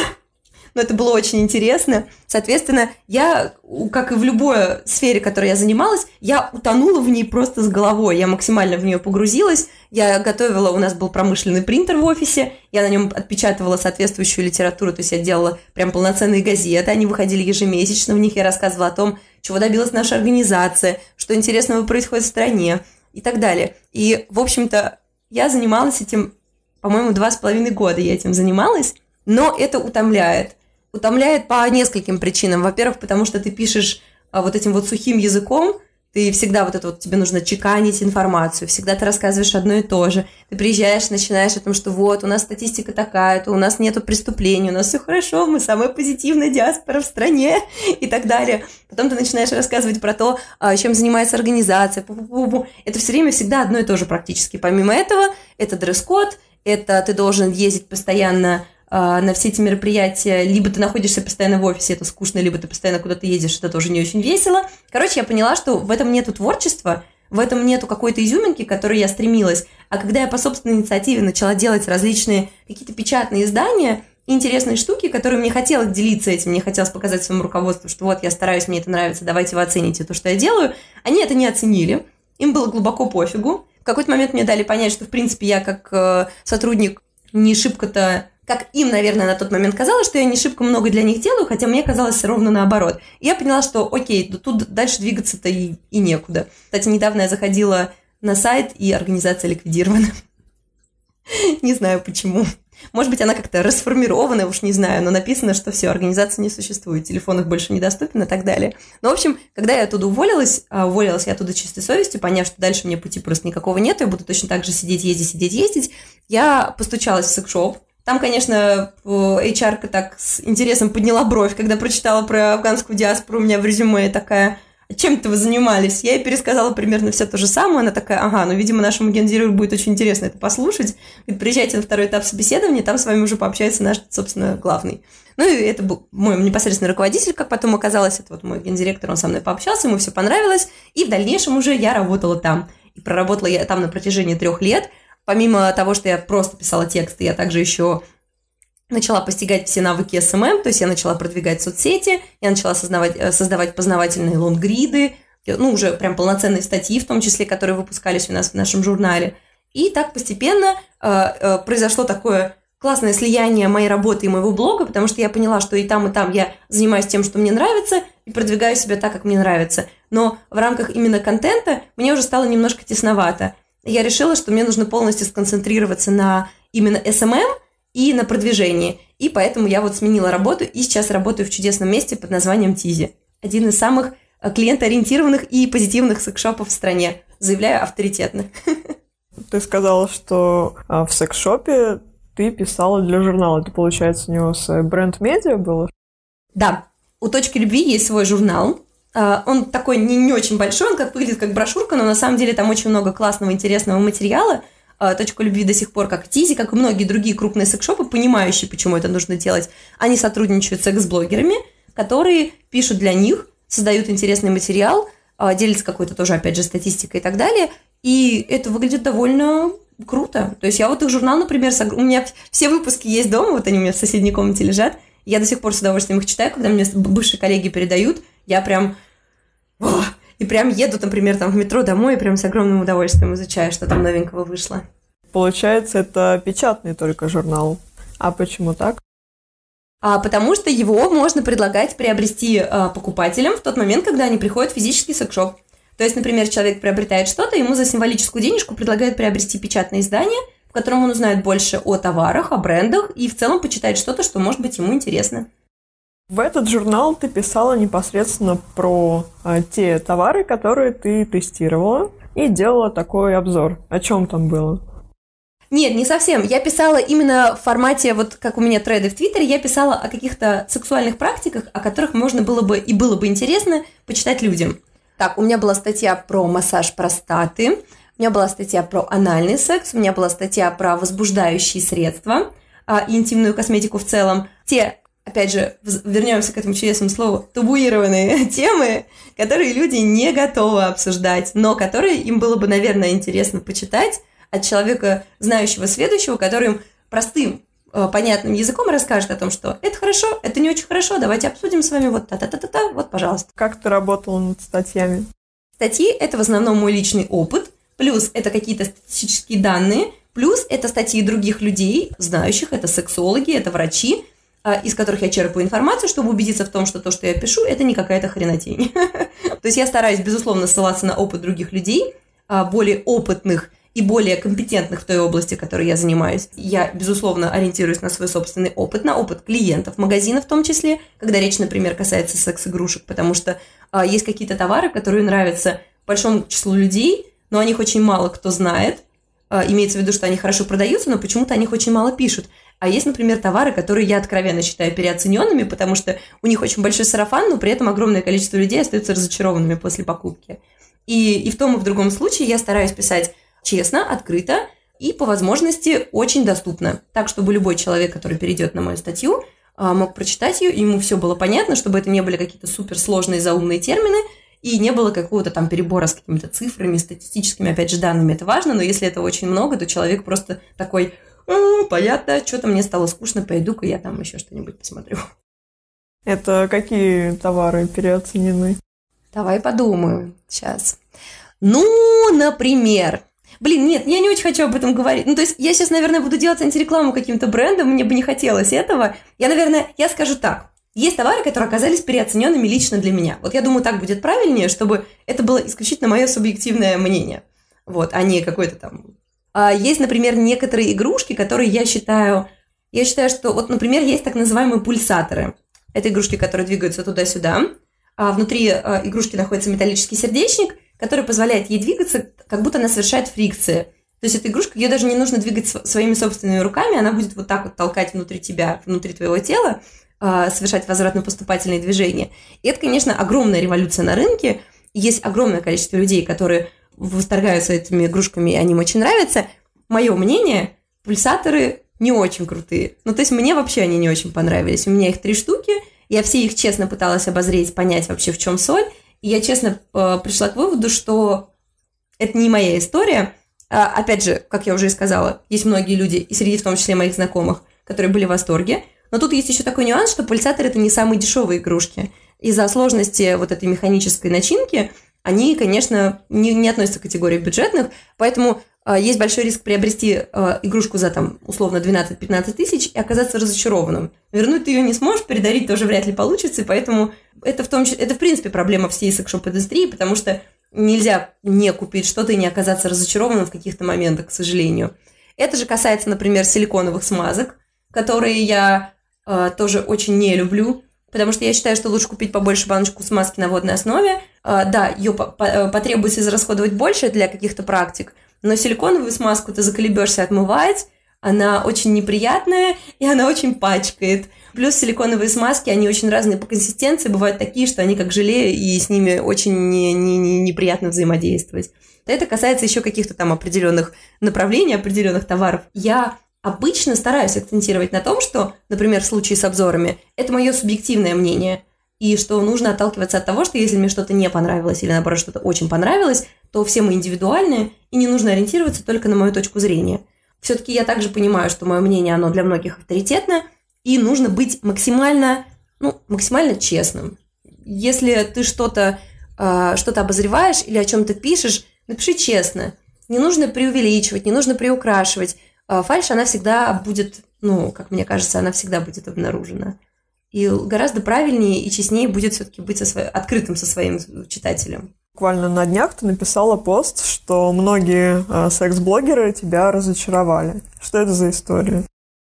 но это было очень интересно. Соответственно, я, как и в любой сфере, которой я занималась, я утонула в ней просто с головой. Я максимально в нее погрузилась. Я готовила, у нас был промышленный принтер в офисе, я на нем отпечатывала соответствующую литературу, то есть я делала прям полноценные газеты, они выходили ежемесячно, в них я рассказывала о том, чего добилась наша организация, что интересного происходит в стране и так далее. И, в общем-то, я занималась этим, по-моему, два с половиной года я этим занималась, но это утомляет. Утомляет по нескольким причинам. Во-первых, потому что ты пишешь а, вот этим вот сухим языком, ты всегда вот это вот, тебе нужно чеканить информацию, всегда ты рассказываешь одно и то же. Ты приезжаешь, начинаешь о том, что вот, у нас статистика такая, то у нас нету преступлений, у нас все хорошо, мы самая позитивная диаспора в стране [LAUGHS] и так далее. Потом ты начинаешь рассказывать про то, а, чем занимается организация. Это все время всегда одно и то же практически. Помимо этого, это дресс-код, это ты должен ездить постоянно на все эти мероприятия, либо ты находишься постоянно в офисе, это скучно, либо ты постоянно куда-то едешь, это тоже не очень весело. Короче, я поняла, что в этом нету творчества, в этом нету какой-то изюминки, к которой я стремилась. А когда я по собственной инициативе начала делать различные какие-то печатные издания, интересные штуки, которые мне хотелось делиться этим, мне хотелось показать своему руководству, что вот я стараюсь, мне это нравится, давайте вы оцените то, что я делаю, они это не оценили, им было глубоко пофигу. В какой-то момент мне дали понять, что, в принципе, я как э, сотрудник не шибко-то как им, наверное, на тот момент казалось, что я не шибко много для них делаю, хотя мне казалось ровно наоборот. И я поняла, что окей, тут дальше двигаться-то и, и некуда. Кстати, недавно я заходила на сайт, и организация ликвидирована. [LAUGHS] Не знаю почему. Может быть, она как-то расформирована, уж не знаю, но написано, что все, организация не существует, телефон их больше недоступен и так далее. Но, в общем, когда я оттуда уволилась, а уволилась я оттуда чистой совестью, поняв, что дальше мне пути просто никакого нет, я буду точно так же сидеть, ездить, сидеть, ездить, я постучалась в секшоп, там, конечно, HR так с интересом подняла бровь, когда прочитала про афганскую диаспору у меня в резюме такая, чем-то вы занимались? Я ей пересказала примерно все то же самое. Она такая, ага, ну, видимо, нашему гендиру будет очень интересно это послушать. Говорит, приезжайте на второй этап собеседования, там с вами уже пообщается наш, собственно, главный. Ну, и это был мой непосредственный руководитель, как потом оказалось, это вот мой гендиректор, он со мной пообщался, ему все понравилось, и в дальнейшем уже я работала там. И проработала я там на протяжении трех лет – помимо того, что я просто писала тексты, я также еще начала постигать все навыки SMM, то есть я начала продвигать соцсети, я начала создавать, э, создавать познавательные лонгриды, ну, уже прям полноценные статьи, в том числе, которые выпускались у нас в нашем журнале. И так постепенно э, э, произошло такое классное слияние моей работы и моего блога, потому что я поняла, что и там, и там я занимаюсь тем, что мне нравится, и продвигаю себя так, как мне нравится. Но в рамках именно контента мне уже стало немножко тесновато я решила, что мне нужно полностью сконцентрироваться на именно SMM и на продвижении. И поэтому я вот сменила работу и сейчас работаю в чудесном месте под названием Тизи. Один из самых э, клиентоориентированных и позитивных секс-шопов в стране. Заявляю авторитетно. [LAUGHS] Ты сказала, что а, в секс-шопе ты писала для журнала. Это, получается, у него с бренд-медиа было? Да. У «Точки любви» есть свой журнал, он такой не, не очень большой, он как выглядит как брошюрка, но на самом деле там очень много классного, интересного материала. А, Точка любви до сих пор, как Тизи, как и многие другие крупные секс-шопы, понимающие, почему это нужно делать, они сотрудничают с секс-блогерами, которые пишут для них, создают интересный материал, а, делятся какой-то тоже, опять же, статистикой и так далее. И это выглядит довольно круто. То есть я вот их журнал, например, у меня все выпуски есть дома, вот они у меня в соседней комнате лежат. Я до сих пор с удовольствием их читаю, когда мне бывшие коллеги передают. Я прям и прям еду, например, там в метро домой и прям с огромным удовольствием изучаю, что там новенького вышло. Получается, это печатный только журнал. А почему так? А, потому что его можно предлагать приобрести а, покупателям в тот момент, когда они приходят в физический секшоп. То есть, например, человек приобретает что-то, ему за символическую денежку предлагают приобрести печатное издание, в котором он узнает больше о товарах, о брендах и в целом почитает что-то, что может быть ему интересно. В этот журнал ты писала непосредственно про а, те товары, которые ты тестировала, и делала такой обзор. О чем там было? Нет, не совсем. Я писала именно в формате, вот как у меня треды в Твиттере, я писала о каких-то сексуальных практиках, о которых можно было бы и было бы интересно почитать людям. Так, у меня была статья про массаж простаты, у меня была статья про анальный секс, у меня была статья про возбуждающие средства а, интимную косметику в целом. Те, опять же, вернемся к этому чудесному слову, табуированные [LAUGHS] темы, которые люди не готовы обсуждать, но которые им было бы, наверное, интересно почитать, от человека, знающего, следующего, который им простым, э, понятным языком расскажет о том, что это хорошо, это не очень хорошо, давайте обсудим с вами вот та-та-та-та-та, вот, пожалуйста. Как ты работала над статьями? Статьи – это в основном мой личный опыт, плюс это какие-то статистические данные, плюс это статьи других людей, знающих, это сексологи, это врачи, из которых я черпаю информацию, чтобы убедиться в том, что то, что я пишу, это не какая-то хренотень. [LAUGHS] То есть я стараюсь, безусловно, ссылаться на опыт других людей, а, более опытных и более компетентных в той области, которой я занимаюсь. Я, безусловно, ориентируюсь на свой собственный опыт, на опыт клиентов магазина в том числе, когда речь, например, касается секс-игрушек, потому что а, есть какие-то товары, которые нравятся большому числу людей, но о них очень мало кто знает. А, имеется в виду, что они хорошо продаются, но почему-то о них очень мало пишут. А есть, например, товары, которые я откровенно считаю переоцененными, потому что у них очень большой сарафан, но при этом огромное количество людей остаются разочарованными после покупки. И, и в том и в другом случае я стараюсь писать честно, открыто и по возможности очень доступно. Так, чтобы любой человек, который перейдет на мою статью, а, мог прочитать ее, ему все было понятно, чтобы это не были какие-то суперсложные заумные термины, и не было какого-то там перебора с какими-то цифрами, статистическими, опять же, данными. Это важно, но если это очень много, то человек просто такой, понятно, что-то мне стало скучно, пойду-ка я там еще что-нибудь посмотрю. Это какие товары переоценены? Давай подумаю сейчас. Ну, например, Блин, нет, я не очень хочу об этом говорить. Ну, то есть я сейчас, наверное, буду делать антирекламу каким-то брендом, мне бы не хотелось этого. Я, наверное, я скажу так. Есть товары, которые оказались переоцененными лично для меня. Вот я думаю, так будет правильнее, чтобы это было исключительно мое субъективное мнение. Вот, а не какой-то там... А есть, например, некоторые игрушки, которые я считаю... Я считаю, что вот, например, есть так называемые пульсаторы. Это игрушки, которые двигаются туда-сюда. А внутри а, игрушки находится металлический сердечник – который позволяет ей двигаться, как будто она совершает фрикции. То есть эта игрушка, ее даже не нужно двигать своими собственными руками, она будет вот так вот толкать внутри тебя, внутри твоего тела, совершать возвратно-поступательные движения. И это, конечно, огромная революция на рынке. Есть огромное количество людей, которые восторгаются этими игрушками, и они им очень нравятся. Мое мнение, пульсаторы не очень крутые. Ну, то есть мне вообще они не очень понравились. У меня их три штуки, я все их честно пыталась обозреть, понять вообще, в чем соль. И я честно э, пришла к выводу, что это не моя история. А, опять же, как я уже и сказала, есть многие люди, и среди в том числе моих знакомых, которые были в восторге. Но тут есть еще такой нюанс, что пульсаторы это не самые дешевые игрушки. Из-за сложности вот этой механической начинки они, конечно, не, не относятся к категории бюджетных, поэтому э, есть большой риск приобрести э, игрушку за там условно 12-15 тысяч и оказаться разочарованным. Вернуть ты ее не сможешь, передарить тоже вряд ли получится, и поэтому это в том числе, это в принципе проблема всей секшоп-индустрии, потому что нельзя не купить что-то и не оказаться разочарованным в каких-то моментах, к сожалению. Это же касается, например, силиконовых смазок, которые я э, тоже очень не люблю, потому что я считаю, что лучше купить побольше баночку смазки на водной основе. Э, да, ее по потребуется израсходовать больше для каких-то практик, но силиконовую смазку ты заколебешься отмывать, она очень неприятная и она очень пачкает. Плюс силиконовые смазки, они очень разные по консистенции, бывают такие, что они как желе, и с ними очень не, не, не, неприятно взаимодействовать. Это касается еще каких-то там определенных направлений, определенных товаров. Я обычно стараюсь акцентировать на том, что, например, в случае с обзорами, это мое субъективное мнение, и что нужно отталкиваться от того, что если мне что-то не понравилось или, наоборот, что-то очень понравилось, то все мы индивидуальные, и не нужно ориентироваться только на мою точку зрения. Все-таки я также понимаю, что мое мнение, оно для многих авторитетное, и нужно быть максимально, ну, максимально честным. Если ты что-то э, что обозреваешь или о чем-то пишешь, напиши честно. Не нужно преувеличивать, не нужно приукрашивать. Э, фальш, она всегда будет, ну, как мне кажется, она всегда будет обнаружена. И гораздо правильнее и честнее будет все-таки быть со своим, открытым со своим читателем. Буквально на днях ты написала пост, что многие э, секс-блогеры тебя разочаровали. Что это за история?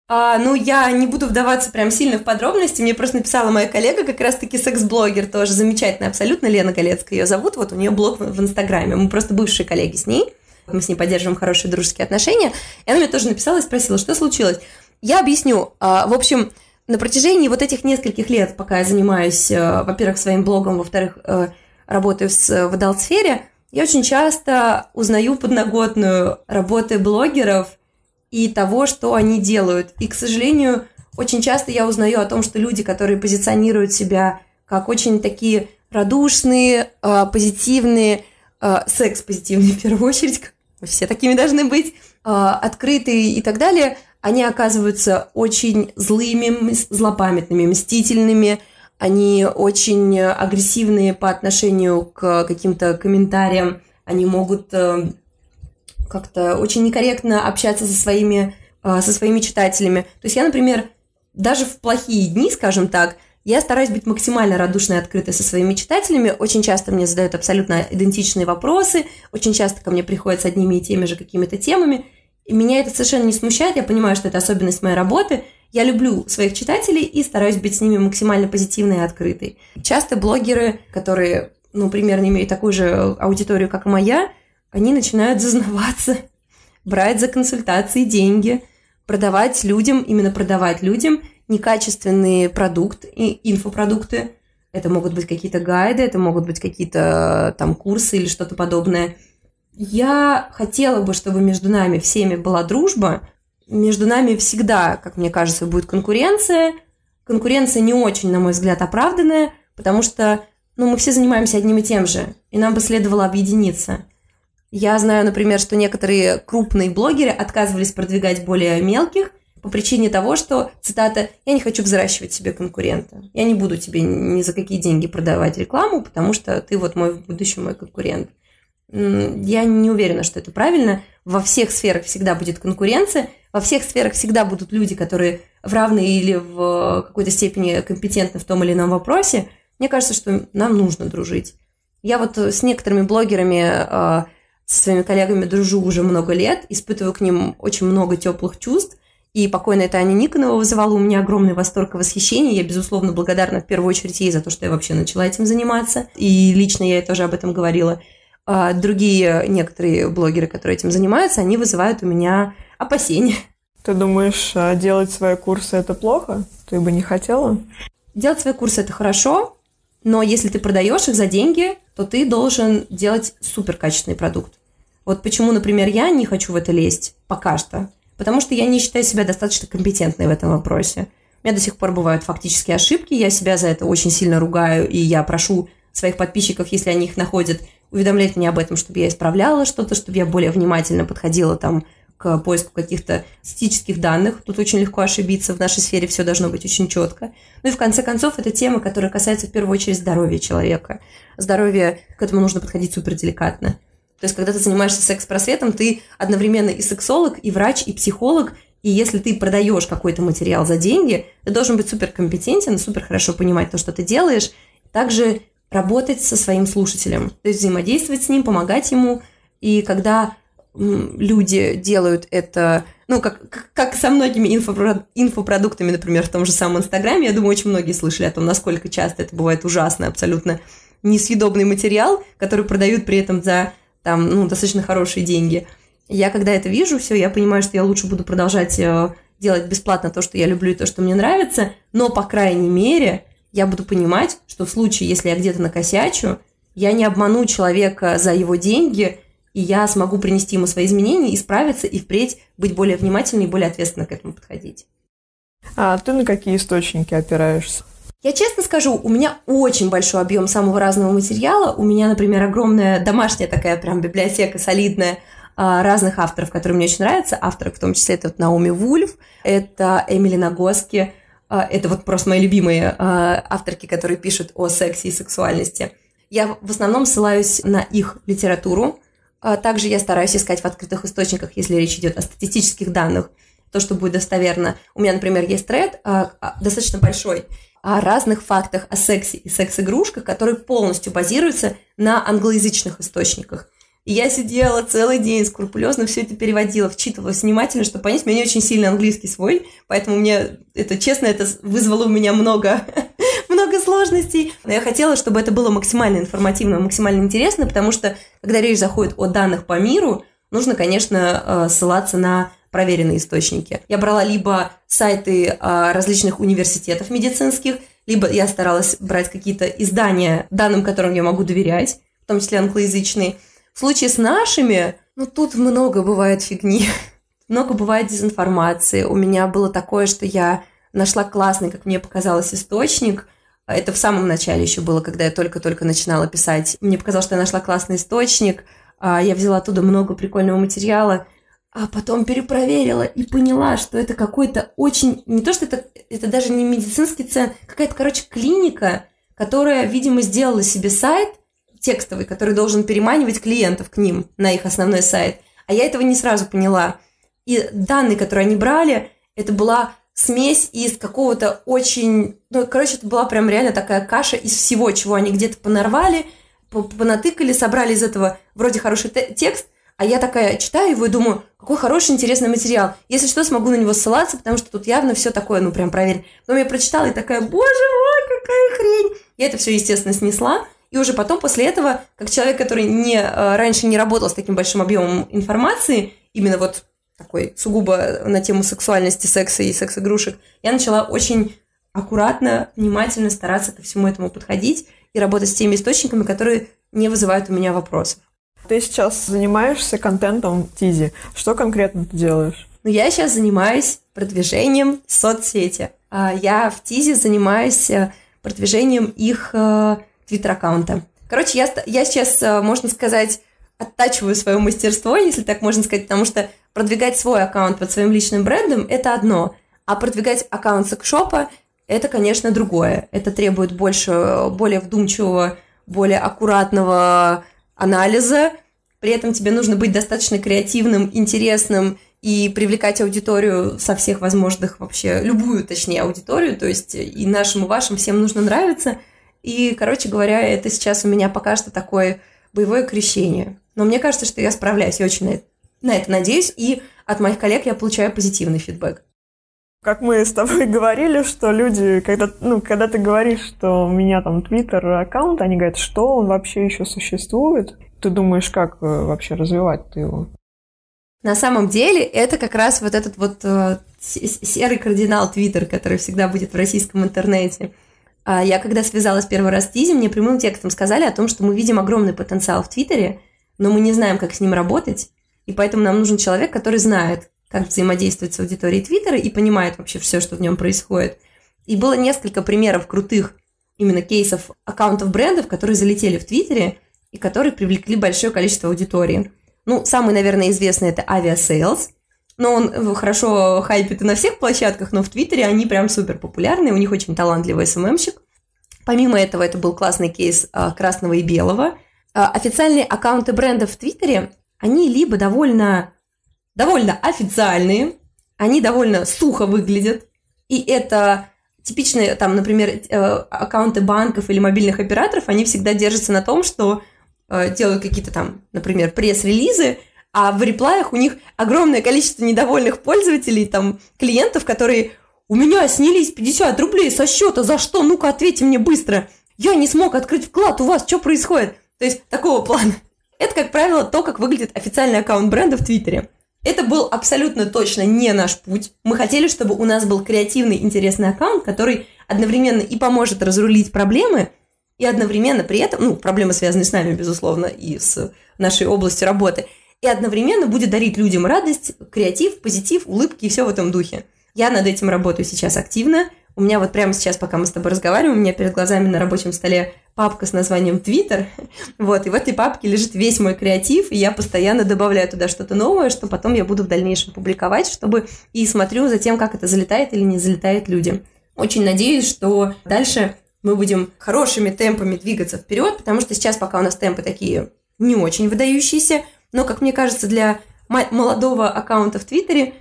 А, ну, я не буду вдаваться прям сильно в подробности. Мне просто написала моя коллега, как раз-таки секс-блогер, тоже замечательная абсолютно, Лена Галецкая ее зовут. Вот у нее блог в Инстаграме. Мы просто бывшие коллеги с ней. Мы с ней поддерживаем хорошие дружеские отношения. И она мне тоже написала и спросила, что случилось. Я объясню. А, в общем, на протяжении вот этих нескольких лет, пока я занимаюсь, э, во-первых, своим блогом, во-вторых, э, работаю в adult-сфере, я очень часто узнаю подноготную работы блогеров и того, что они делают. И, к сожалению, очень часто я узнаю о том, что люди, которые позиционируют себя как очень такие радушные, э, позитивные, секс-позитивные в первую очередь, все такими должны быть, открытые и так далее, они оказываются очень злыми, злопамятными, мстительными, они очень агрессивные по отношению к каким-то комментариям, они могут э, как-то очень некорректно общаться со своими, э, со своими читателями. То есть я, например, даже в плохие дни, скажем так, я стараюсь быть максимально радушной и открытой со своими читателями. Очень часто мне задают абсолютно идентичные вопросы, очень часто ко мне приходят с одними и теми же какими-то темами. И меня это совершенно не смущает, я понимаю, что это особенность моей работы. Я люблю своих читателей и стараюсь быть с ними максимально позитивной и открытой. Часто блогеры, которые, ну, примерно имеют такую же аудиторию, как и моя, они начинают зазнаваться, брать за консультации деньги, продавать людям, именно продавать людям некачественный продукт и инфопродукты. Это могут быть какие-то гайды, это могут быть какие-то там курсы или что-то подобное – я хотела бы, чтобы между нами всеми была дружба. Между нами всегда, как мне кажется, будет конкуренция. Конкуренция не очень, на мой взгляд, оправданная, потому что ну, мы все занимаемся одним и тем же, и нам бы следовало объединиться. Я знаю, например, что некоторые крупные блогеры отказывались продвигать более мелких по причине того, что, цитата, «я не хочу взращивать себе конкурента. Я не буду тебе ни за какие деньги продавать рекламу, потому что ты вот мой в будущем мой конкурент». Я не уверена, что это правильно. Во всех сферах всегда будет конкуренция, во всех сферах всегда будут люди, которые в равной или в какой-то степени компетентны в том или ином вопросе. Мне кажется, что нам нужно дружить. Я вот с некоторыми блогерами, а, со своими коллегами дружу уже много лет, испытываю к ним очень много теплых чувств. И покойная Таня Никонова вызывала у меня огромный восторг и восхищение. Я, безусловно, благодарна в первую очередь ей за то, что я вообще начала этим заниматься. И лично я тоже об этом говорила. А другие некоторые блогеры, которые этим занимаются, они вызывают у меня опасения. Ты думаешь, а делать свои курсы это плохо? Ты бы не хотела? Делать свои курсы это хорошо, но если ты продаешь их за деньги, то ты должен делать супер качественный продукт. Вот почему, например, я не хочу в это лезть пока что. Потому что я не считаю себя достаточно компетентной в этом вопросе. У меня до сих пор бывают фактические ошибки, я себя за это очень сильно ругаю, и я прошу своих подписчиков, если они их находят, уведомлять меня об этом, чтобы я исправляла что-то, чтобы я более внимательно подходила там к поиску каких-то статистических данных. Тут очень легко ошибиться, в нашей сфере все должно быть очень четко. Ну и в конце концов, это тема, которая касается в первую очередь здоровья человека. Здоровье, к этому нужно подходить супер деликатно. То есть, когда ты занимаешься секс-просветом, ты одновременно и сексолог, и врач, и психолог, и если ты продаешь какой-то материал за деньги, ты должен быть супер компетентен, супер хорошо понимать то, что ты делаешь. Также работать со своим слушателем, то есть взаимодействовать с ним, помогать ему. И когда люди делают это, ну, как, как, как со многими инфопро- инфопродуктами, например, в том же самом Инстаграме, я думаю, очень многие слышали о том, насколько часто это бывает ужасно, абсолютно несъедобный материал, который продают при этом за там, ну, достаточно хорошие деньги. Я когда это вижу, все, я понимаю, что я лучше буду продолжать э, делать бесплатно то, что я люблю и то, что мне нравится, но, по крайней мере, я буду понимать, что в случае, если я где-то накосячу, я не обману человека за его деньги, и я смогу принести ему свои изменения, исправиться и впредь быть более внимательной и более ответственно к этому подходить. А ты на какие источники опираешься? Я честно скажу, у меня очень большой объем самого разного материала. У меня, например, огромная домашняя такая прям библиотека солидная а, разных авторов, которые мне очень нравятся. Авторы, в том числе, это вот Наоми Вульф, это Эмили Нагоски, а, это вот просто мои любимые а, авторки, которые пишут о сексе и сексуальности. Я в основном ссылаюсь на их литературу. Также я стараюсь искать в открытых источниках, если речь идет о статистических данных, то, что будет достоверно. У меня, например, есть тред достаточно большой о разных фактах о сексе и секс-игрушках, которые полностью базируются на англоязычных источниках. И я сидела целый день, скрупулезно все это переводила, вчитывалась внимательно, чтобы понять, у меня не очень сильный английский свой, поэтому мне, это честно, это вызвало у меня много, [LAUGHS] много сложностей. Но я хотела, чтобы это было максимально информативно, максимально интересно, потому что, когда речь заходит о данных по миру, нужно, конечно, э, ссылаться на проверенные источники. Я брала либо сайты э, различных университетов медицинских, либо я старалась брать какие-то издания, данным которым я могу доверять, в том числе англоязычные. В случае с нашими, ну тут много бывает фигни, [LAUGHS] много бывает дезинформации. У меня было такое, что я нашла классный, как мне показалось, источник. Это в самом начале еще было, когда я только-только начинала писать. Мне показалось, что я нашла классный источник. А, я взяла оттуда много прикольного материала, а потом перепроверила и поняла, что это какой-то очень... Не то, что это, это даже не медицинский центр, какая-то, короче, клиника, которая, видимо, сделала себе сайт текстовый, который должен переманивать клиентов к ним на их основной сайт. А я этого не сразу поняла. И данные, которые они брали, это была смесь из какого-то очень... Ну, короче, это была прям реально такая каша из всего, чего они где-то понарвали, понатыкали, собрали из этого вроде хороший текст, а я такая читаю его и думаю, какой хороший, интересный материал. Если что, смогу на него ссылаться, потому что тут явно все такое, ну, прям проверь. Потом я прочитала и такая, боже мой, какая хрень. Я это все, естественно, снесла. И уже потом, после этого, как человек, который не, э, раньше не работал с таким большим объемом информации, именно вот такой сугубо на тему сексуальности, секса и секс-игрушек, я начала очень аккуратно, внимательно стараться ко всему этому подходить и работать с теми источниками, которые не вызывают у меня вопросов. Ты сейчас занимаешься контентом в Тизи. Что конкретно ты делаешь? Ну, я сейчас занимаюсь продвижением соцсети. А, я в Тизи занимаюсь э, продвижением их э, твиттер-аккаунта. Короче, я, я сейчас, э, можно сказать, оттачиваю свое мастерство, если так можно сказать, потому что продвигать свой аккаунт под своим личным брендом – это одно, а продвигать аккаунт секшопа – это, конечно, другое. Это требует больше, более вдумчивого, более аккуратного анализа. При этом тебе нужно быть достаточно креативным, интересным и привлекать аудиторию со всех возможных вообще, любую, точнее, аудиторию, то есть и нашим, и вашим всем нужно нравиться. И, короче говоря, это сейчас у меня пока что такое боевое крещение. Но мне кажется, что я справляюсь, я очень на это, на это надеюсь, и от моих коллег я получаю позитивный фидбэк. Как мы с тобой [LAUGHS] говорили, что люди, когда, ну, когда ты говоришь, что у меня там твиттер аккаунт, они говорят, что он вообще еще существует. Ты думаешь, как э, вообще развивать его? На самом деле это как раз вот этот вот э, серый кардинал Твиттер, который всегда будет в российском интернете. А я когда связалась первый раз с Тизи, мне прямым текстом сказали о том, что мы видим огромный потенциал в Твиттере, но мы не знаем, как с ним работать, и поэтому нам нужен человек, который знает, как взаимодействовать с аудиторией Твиттера и понимает вообще все, что в нем происходит. И было несколько примеров крутых именно кейсов аккаунтов брендов, которые залетели в Твиттере и которые привлекли большое количество аудитории. Ну, самый, наверное, известный это Aviasales, но он э, хорошо хайпит и на всех площадках, но в Твиттере они прям супер популярны, у них очень талантливый СММщик. Помимо этого, это был классный кейс а, красного и белого. А, официальные аккаунты брендов в Твиттере, они либо довольно довольно официальные, они довольно сухо выглядят, и это типичные, там, например, э, аккаунты банков или мобильных операторов, они всегда держатся на том, что э, делают какие-то там, например, пресс-релизы, а в реплаях у них огромное количество недовольных пользователей, там, клиентов, которые «У меня снялись 50 рублей со счета, за что? Ну-ка, ответьте мне быстро! Я не смог открыть вклад, у вас что происходит?» То есть, такого плана. Это, как правило, то, как выглядит официальный аккаунт бренда в Твиттере. Это был абсолютно точно не наш путь. Мы хотели, чтобы у нас был креативный, интересный аккаунт, который одновременно и поможет разрулить проблемы, и одновременно при этом, ну, проблемы связаны с нами, безусловно, и с нашей областью работы, и одновременно будет дарить людям радость, креатив, позитив, улыбки и все в этом духе. Я над этим работаю сейчас активно. У меня вот прямо сейчас, пока мы с тобой разговариваем, у меня перед глазами на рабочем столе папка с названием Twitter. [LAUGHS] Вот, и в этой папке лежит весь мой креатив, и я постоянно добавляю туда что-то новое, что потом я буду в дальнейшем публиковать, чтобы и смотрю за тем, как это залетает или не залетает людям. Очень надеюсь, что дальше мы будем хорошими темпами двигаться вперед, потому что сейчас пока у нас темпы такие не очень выдающиеся, но, как мне кажется, для молодого аккаунта в Твиттере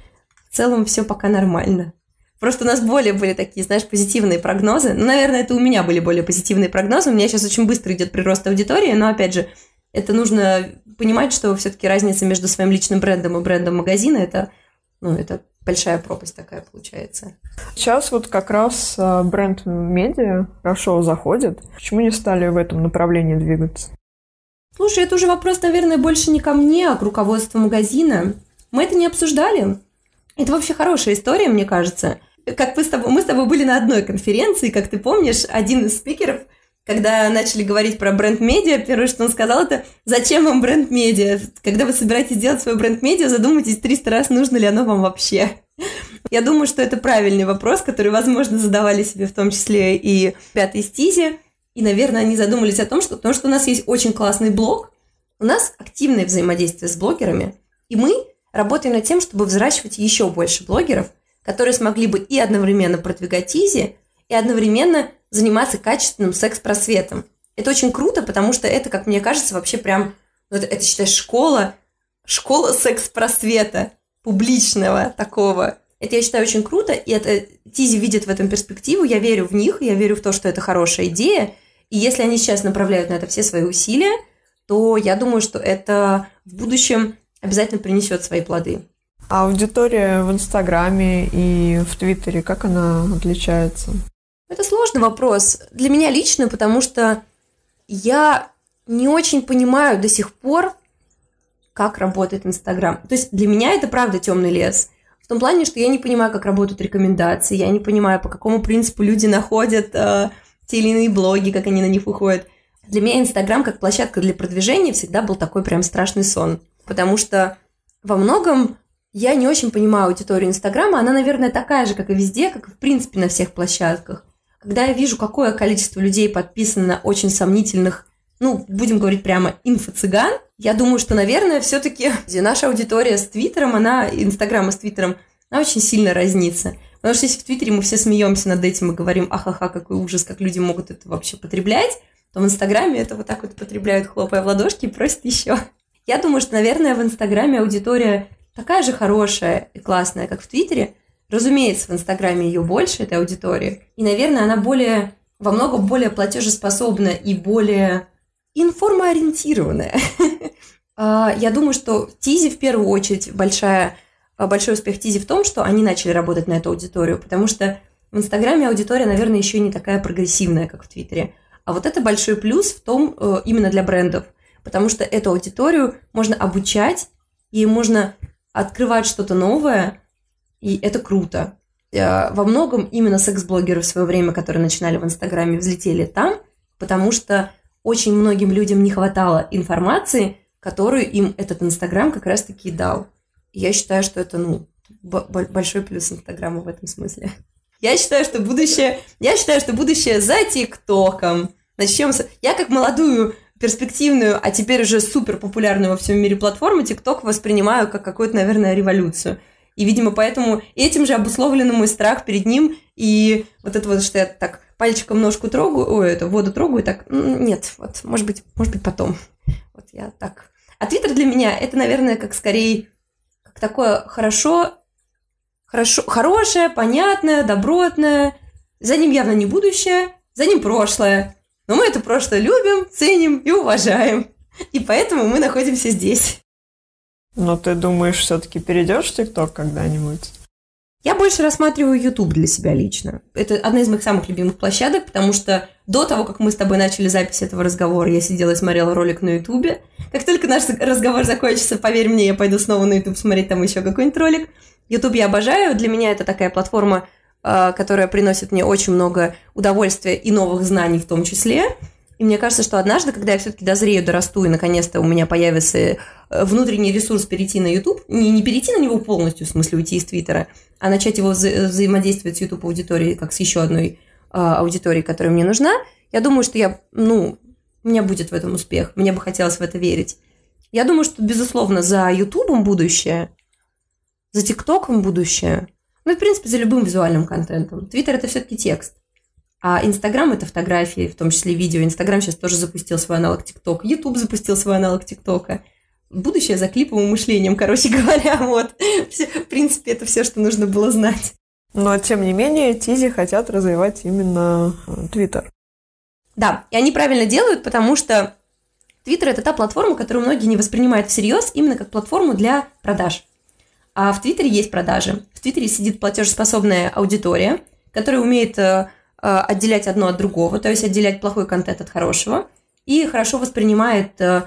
в целом все пока нормально. Просто у нас более были такие, знаешь, позитивные прогнозы. Ну, наверное, это у меня были более позитивные прогнозы. У меня сейчас очень быстро идет прирост аудитории, но, опять же, это нужно понимать, что все-таки разница между своим личным брендом и брендом магазина это, ну, это большая пропасть такая получается. Сейчас вот как раз а, бренд медиа хорошо заходит. Почему не стали в этом направлении двигаться? Слушай, это уже вопрос, наверное, больше не ко мне, а к руководству магазина. Мы это не обсуждали. Это вообще хорошая история, мне кажется. Как мы с тобой, мы с тобой были на одной конференции, как ты помнишь, один из спикеров, когда начали говорить про бренд-медиа, первое, что он сказал, это «Зачем вам бренд-медиа? Когда вы собираетесь делать свой бренд-медиа, задумайтесь 300 раз, нужно ли оно вам вообще». Я думаю, что это правильный вопрос, который, возможно, задавали себе в том числе и пятый стизи. И, наверное, они задумались о том, что потому что у нас есть очень классный блог, у нас активное взаимодействие с блогерами, и мы работаем над тем, чтобы взращивать еще больше блогеров, которые смогли бы и одновременно продвигать Изи, и одновременно заниматься качественным секс-просветом. Это очень круто, потому что это, как мне кажется, вообще прям, ну, это, это считай, школа, школа секс-просвета, публичного такого. Это я считаю очень круто, и это Тизи видит в этом перспективу, я верю в них, я верю в то, что это хорошая идея, и если они сейчас направляют на это все свои усилия, то я думаю, что это в будущем обязательно принесет свои плоды. А аудитория в Инстаграме и в Твиттере, как она отличается? Это сложный вопрос. Для меня лично, потому что я не очень понимаю до сих пор, как работает Инстаграм. То есть для меня это правда темный лес. В том плане, что я не понимаю, как работают рекомендации, я не понимаю, по какому принципу люди находят э, те или иные блоги, как они на них выходят. Для меня Инстаграм как площадка для продвижения всегда был такой прям страшный сон. Потому что во многом я не очень понимаю аудиторию Инстаграма. Она, наверное, такая же, как и везде, как и в принципе на всех площадках. Когда я вижу, какое количество людей подписано на очень сомнительных, ну, будем говорить прямо, инфо-цыган, я думаю, что, наверное, все-таки наша аудитория с Твиттером, она, Инстаграма с Твиттером, она очень сильно разнится. Потому что если в Твиттере мы все смеемся над этим и говорим, ахаха, какой ужас, как люди могут это вообще потреблять, то в Инстаграме это вот так вот потребляют, хлопая в ладошки, и просят еще. Я думаю, что, наверное, в Инстаграме аудитория такая же хорошая и классная, как в Твиттере. Разумеется, в Инстаграме ее больше, этой аудитории. И, наверное, она более, во многом более платежеспособна и более информоориентированная. [LAUGHS] А, я думаю, что Тизи в первую очередь большая большой успех Тизи в том, что они начали работать на эту аудиторию, потому что в Инстаграме аудитория, наверное, еще не такая прогрессивная, как в Твиттере. А вот это большой плюс в том, э, именно для брендов, потому что эту аудиторию можно обучать, и можно открывать что-то новое, и это круто. Э, во многом именно секс-блогеры в свое время, которые начинали в Инстаграме, взлетели там, потому что очень многим людям не хватало информации, которую им этот Инстаграм как раз-таки дал я считаю, что это, ну, большой плюс Инстаграма в этом смысле. Я считаю, что будущее, я считаю, что будущее за ТикТоком. Начнем с... Я как молодую, перспективную, а теперь уже супер популярную во всем мире платформу, ТикТок воспринимаю как какую-то, наверное, революцию. И, видимо, поэтому этим же обусловлен мой страх перед ним. И вот это вот, что я так пальчиком ножку трогаю, ой, это воду трогаю, так, нет, вот, может быть, может быть, потом. Вот я так. А Твиттер для меня это, наверное, как скорее такое хорошо, хорошо, хорошее, понятное, добротное. За ним явно не будущее, за ним прошлое. Но мы это прошлое любим, ценим и уважаем. И поэтому мы находимся здесь. Но ты думаешь, все-таки перейдешь в ТикТок когда-нибудь? Я больше рассматриваю YouTube для себя лично. Это одна из моих самых любимых площадок, потому что до того, как мы с тобой начали запись этого разговора, я сидела и смотрела ролик на YouTube. Как только наш разговор закончится, поверь мне, я пойду снова на YouTube смотреть там еще какой-нибудь ролик. YouTube я обожаю. Для меня это такая платформа, которая приносит мне очень много удовольствия и новых знаний в том числе. И мне кажется, что однажды, когда я все-таки дозрею, дорасту, и наконец-то у меня появится э, внутренний ресурс перейти на YouTube, не, не перейти на него полностью, в смысле уйти из Твиттера, а начать его вза- взаимодействовать с YouTube аудиторией, как с еще одной э, аудиторией, которая мне нужна, я думаю, что я, ну, у меня будет в этом успех. Мне бы хотелось в это верить. Я думаю, что, безусловно, за Ютубом будущее, за ТикТоком будущее, ну в принципе, за любым визуальным контентом. Твиттер – это все-таки текст. А Инстаграм это фотографии, в том числе видео. Инстаграм сейчас тоже запустил свой аналог ТикТока. Ютуб запустил свой аналог ТикТока. Будущее за клиповым мышлением, короче [LAUGHS] говоря, вот. В принципе, это все, что нужно было знать. Но, тем не менее, Тизи хотят развивать именно э, Твиттер. Да, и они правильно делают, потому что Твиттер – это та платформа, которую многие не воспринимают всерьез именно как платформу для продаж. А в Твиттере есть продажи. В Твиттере сидит платежеспособная аудитория, которая умеет э, Э, отделять одно от другого, то есть отделять плохой контент от хорошего, и хорошо воспринимает э,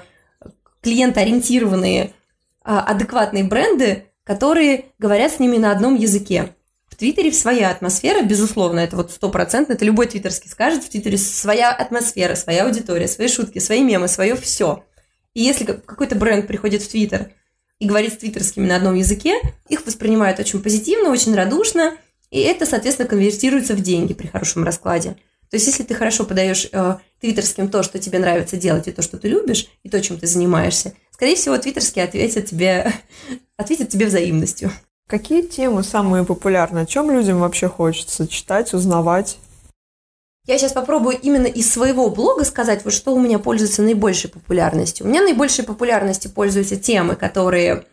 клиентоориентированные, адекватные бренды, которые говорят с ними на одном языке. В Твиттере своя атмосфера, безусловно, это вот стопроцентно, это любой твиттерский скажет, в Твиттере своя атмосфера, своя аудитория, свои шутки, свои мемы, свое все. И если какой-то бренд приходит в Твиттер и говорит с твиттерскими на одном языке, их воспринимают очень позитивно, очень радушно, и это, соответственно, конвертируется в деньги при хорошем раскладе. То есть, если ты хорошо подаешь э, твиттерским то, что тебе нравится делать, и то, что ты любишь, и то, чем ты занимаешься, скорее всего, твиттерские ответят тебе, [LAUGHS] ответят тебе взаимностью. Какие темы самые популярные? О чем людям вообще хочется читать, узнавать? Я сейчас попробую именно из своего блога сказать, вот что у меня пользуется наибольшей популярностью. У меня наибольшей популярностью пользуются темы, которые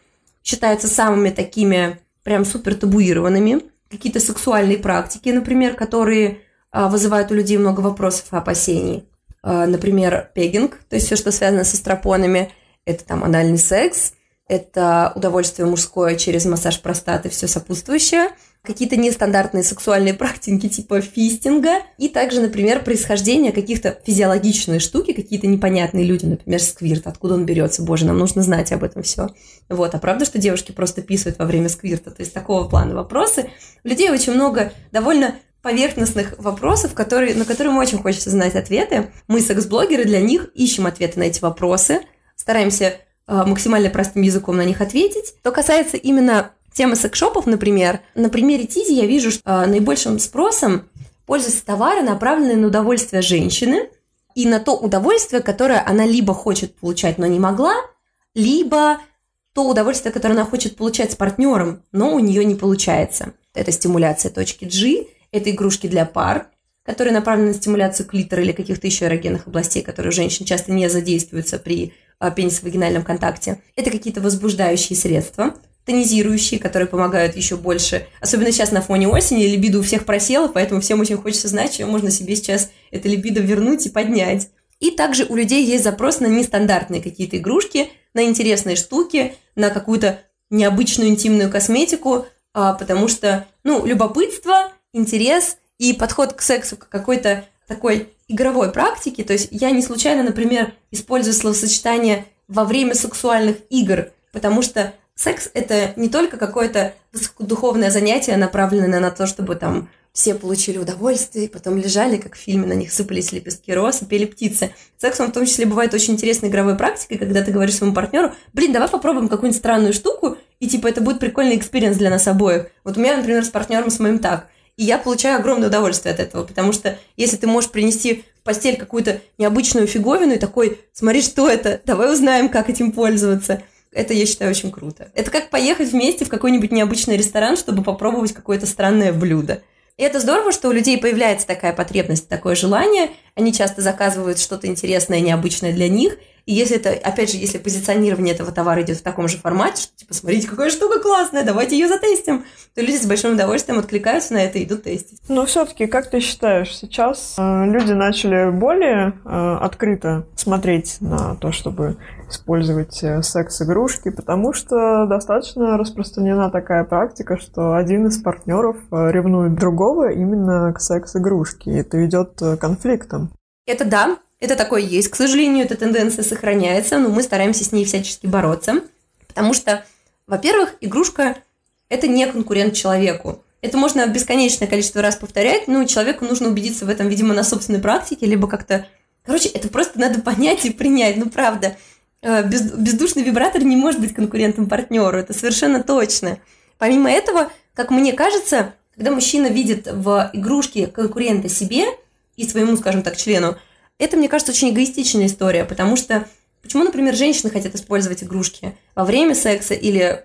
считаются самыми такими прям супер табуированными. Какие-то сексуальные практики, например, которые а, вызывают у людей много вопросов и опасений. А, например, пегинг, то есть все, что связано с эстропонами, это там анальный секс, это удовольствие мужское через массаж простаты, все сопутствующее, какие-то нестандартные сексуальные практики типа фистинга, и также, например, происхождение каких-то физиологичные штуки, какие-то непонятные люди, например, сквирт, откуда он берется, боже, нам нужно знать об этом все. Вот, а правда, что девушки просто писают во время сквирта, то есть такого плана вопросы. У людей очень много довольно поверхностных вопросов, которые, на которые мы очень хочется знать ответы. Мы, секс-блогеры, для них ищем ответы на эти вопросы, стараемся Э, максимально простым языком на них ответить. Что касается именно темы секшопов, например, на примере Тизи я вижу, что э, наибольшим спросом пользуются товары, направленные на удовольствие женщины и на то удовольствие, которое она либо хочет получать, но не могла, либо то удовольствие, которое она хочет получать с партнером, но у нее не получается. Это стимуляция точки G, это игрушки для пар, которые направлены на стимуляцию клитора или каких-то еще эрогенных областей, которые у женщин часто не задействуются при а, пенис-вагинальном контакте. Это какие-то возбуждающие средства, тонизирующие, которые помогают еще больше. Особенно сейчас на фоне осени либидо у всех просело, поэтому всем очень хочется знать, чем можно себе сейчас это либидо вернуть и поднять. И также у людей есть запрос на нестандартные какие-то игрушки, на интересные штуки, на какую-то необычную интимную косметику, а, потому что, ну, любопытство, интерес и подход к сексу как какой-то такой игровой практики, то есть я не случайно, например, использую словосочетание во время сексуальных игр, потому что секс это не только какое-то духовное занятие, направленное на то, чтобы там все получили удовольствие, и потом лежали, как в фильме, на них сыпались лепестки роз и пели птицы. Секс, он в том числе бывает очень интересной игровой практикой, когда ты говоришь своему партнеру, блин, давай попробуем какую-нибудь странную штуку, и типа это будет прикольный experience для нас обоих. Вот у меня, например, с партнером с моим так. И я получаю огромное удовольствие от этого, потому что если ты можешь принести в постель какую-то необычную фиговину и такой, смотри, что это, давай узнаем, как этим пользоваться. Это, я считаю, очень круто. Это как поехать вместе в какой-нибудь необычный ресторан, чтобы попробовать какое-то странное блюдо. И это здорово, что у людей появляется такая потребность, такое желание. Они часто заказывают что-то интересное, необычное для них – и если это, опять же, если позиционирование этого товара идет в таком же формате, что типа, смотрите, какая штука классная, давайте ее затестим, то люди с большим удовольствием откликаются на это и идут тестить. Но все-таки, как ты считаешь, сейчас э, люди начали более э, открыто смотреть на то, чтобы использовать э, секс-игрушки, потому что достаточно распространена такая практика, что один из партнеров э, ревнует другого именно к секс-игрушке, и это ведет к конфликтам. Это да, это такое есть. К сожалению, эта тенденция сохраняется, но мы стараемся с ней всячески бороться. Потому что, во-первых, игрушка – это не конкурент человеку. Это можно бесконечное количество раз повторять, но человеку нужно убедиться в этом, видимо, на собственной практике, либо как-то... Короче, это просто надо понять и принять, ну правда. Э, без, бездушный вибратор не может быть конкурентом партнеру, это совершенно точно. Помимо этого, как мне кажется, когда мужчина видит в игрушке конкурента себе и своему, скажем так, члену, это, мне кажется, очень эгоистичная история, потому что почему, например, женщины хотят использовать игрушки во время секса или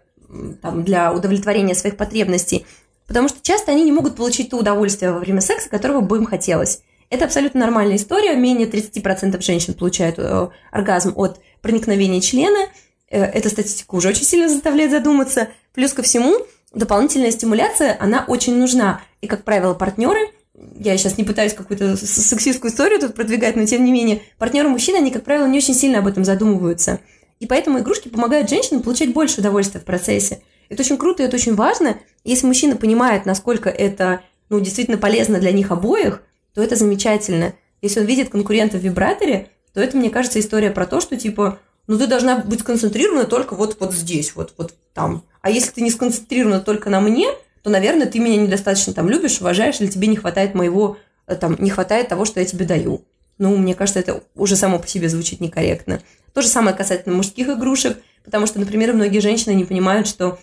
там, для удовлетворения своих потребностей? Потому что часто они не могут получить то удовольствие во время секса, которого бы им хотелось. Это абсолютно нормальная история. Менее 30% женщин получают э, оргазм от проникновения члена. Э, эта статистика уже очень сильно заставляет задуматься. Плюс ко всему, дополнительная стимуляция, она очень нужна. И, как правило, партнеры – я сейчас не пытаюсь какую-то сексистскую историю тут продвигать, но тем не менее, партнеры мужчины, они, как правило, не очень сильно об этом задумываются. И поэтому игрушки помогают женщинам получать больше удовольствия в процессе. Это очень круто и это очень важно. Если мужчина понимает, насколько это ну, действительно полезно для них обоих, то это замечательно. Если он видит конкурента в вибраторе, то это, мне кажется, история про то, что, типа, ну, ты должна быть сконцентрирована только вот, вот здесь, вот, вот там. А если ты не сконцентрирована только на мне, то, наверное, ты меня недостаточно там любишь, уважаешь, или тебе не хватает моего, э, там, не хватает того, что я тебе даю. Ну, мне кажется, это уже само по себе звучит некорректно. То же самое касательно мужских игрушек, потому что, например, многие женщины не понимают, что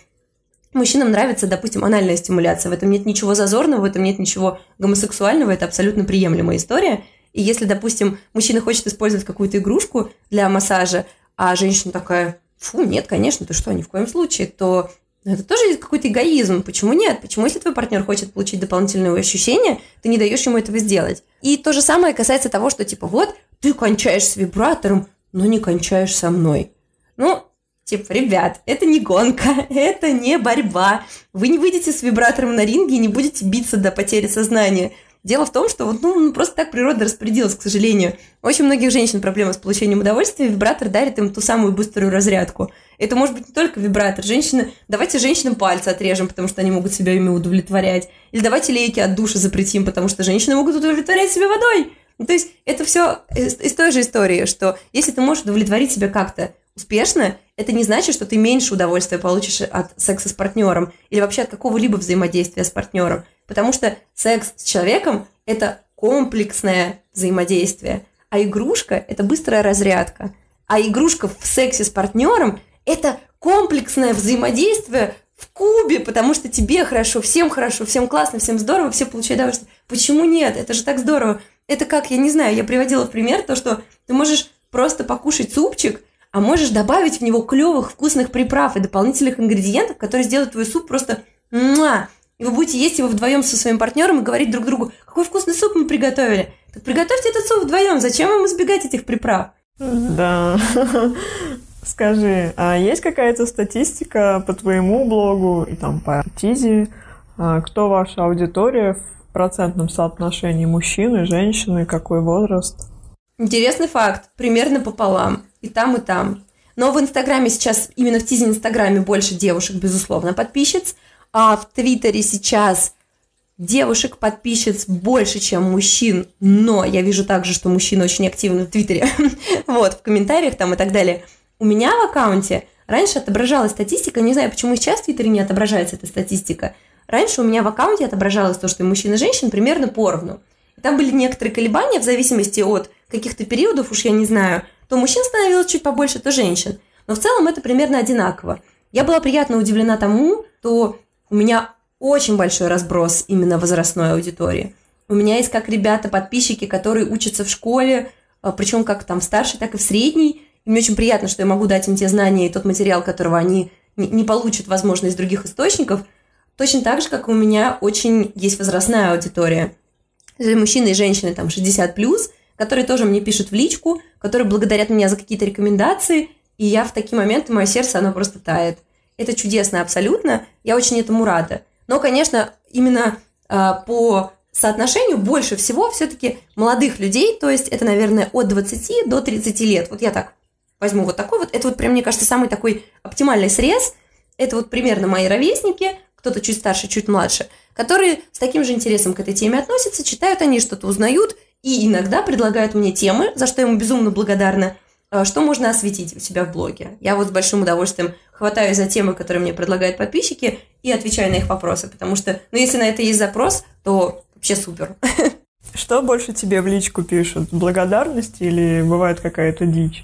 мужчинам нравится, допустим, анальная стимуляция. В этом нет ничего зазорного, в этом нет ничего гомосексуального, это абсолютно приемлемая история. И если, допустим, мужчина хочет использовать какую-то игрушку для массажа, а женщина такая, фу, нет, конечно, ты что, ни в коем случае, то это тоже какой-то эгоизм. Почему нет? Почему, если твой партнер хочет получить дополнительные ощущения, ты не даешь ему этого сделать? И то же самое касается того, что типа вот ты кончаешь с вибратором, но не кончаешь со мной. Ну, типа, ребят, это не гонка, [LAUGHS] это не борьба. Вы не выйдете с вибратором на ринге и не будете биться до потери сознания. Дело в том, что вот, ну, ну, просто так природа распорядилась, к сожалению. Очень многих женщин проблема с получением удовольствия, вибратор дарит им ту самую быструю разрядку. Это может быть не только вибратор. Женщины, давайте женщинам пальцы отрежем, потому что они могут себя ими удовлетворять. Или давайте лейки от души запретим, потому что женщины могут удовлетворять себя водой. Ну, то есть это все из, из той же истории, что если ты можешь удовлетворить себя как-то успешно, это не значит, что ты меньше удовольствия получишь от секса с партнером или вообще от какого-либо взаимодействия с партнером. Потому что секс с человеком – это комплексное взаимодействие, а игрушка – это быстрая разрядка. А игрушка в сексе с партнером – это комплексное взаимодействие в кубе, потому что тебе хорошо, всем хорошо, всем классно, всем здорово, все получают удовольствие. Почему нет? Это же так здорово. Это как, я не знаю, я приводила в пример то, что ты можешь просто покушать супчик, а можешь добавить в него клевых вкусных приправ и дополнительных ингредиентов, которые сделают твой суп просто муа, и вы будете есть его вдвоем со своим партнером и говорить друг другу, какой вкусный суп мы приготовили. Так приготовьте этот суп вдвоем, зачем вам избегать этих приправ? Да. [LAUGHS] Скажи, а есть какая-то статистика по твоему блогу и там по Тизи, а, кто ваша аудитория в процентном соотношении мужчины, женщины, какой возраст? Интересный факт, примерно пополам, и там, и там. Но в Инстаграме сейчас, именно в Тизе Инстаграме больше девушек, безусловно, подписчиц, а в Твиттере сейчас девушек-подписчиц больше, чем мужчин, но я вижу также, что мужчины очень активны в Твиттере, [LAUGHS] вот, в комментариях там и так далее. У меня в аккаунте раньше отображалась статистика, не знаю, почему сейчас в Твиттере не отображается эта статистика. Раньше у меня в аккаунте отображалось то, что мужчин и женщин примерно поровну. И там были некоторые колебания в зависимости от каких-то периодов, уж я не знаю, то мужчин становилось чуть побольше, то женщин. Но в целом это примерно одинаково. Я была приятно удивлена тому, что у меня очень большой разброс именно возрастной аудитории. У меня есть как ребята-подписчики, которые учатся в школе, а, причем как там в старшей, так и в средней. И мне очень приятно, что я могу дать им те знания и тот материал, которого они не получат, возможно, из других источников. Точно так же, как у меня очень есть возрастная аудитория. Мужчины и женщины там 60 плюс, которые тоже мне пишут в личку, которые благодарят меня за какие-то рекомендации, и я в такие моменты, мое сердце, оно просто тает. Это чудесно абсолютно, я очень этому рада. Но, конечно, именно э, по соотношению больше всего все-таки молодых людей, то есть это, наверное, от 20 до 30 лет. Вот я так возьму вот такой вот. Это вот прям, мне кажется, самый такой оптимальный срез. Это вот примерно мои ровесники, кто-то чуть старше, чуть младше, которые с таким же интересом к этой теме относятся, читают они, что-то узнают и иногда предлагают мне темы, за что я ему безумно благодарна, а, что можно осветить у себя в блоге. Я вот с большим удовольствием хватаюсь за темы, которые мне предлагают подписчики, и отвечаю на их вопросы, потому что, ну, если на это есть запрос, то вообще супер. [LAUGHS] Что больше тебе в личку пишут? Благодарность или бывает какая-то дичь?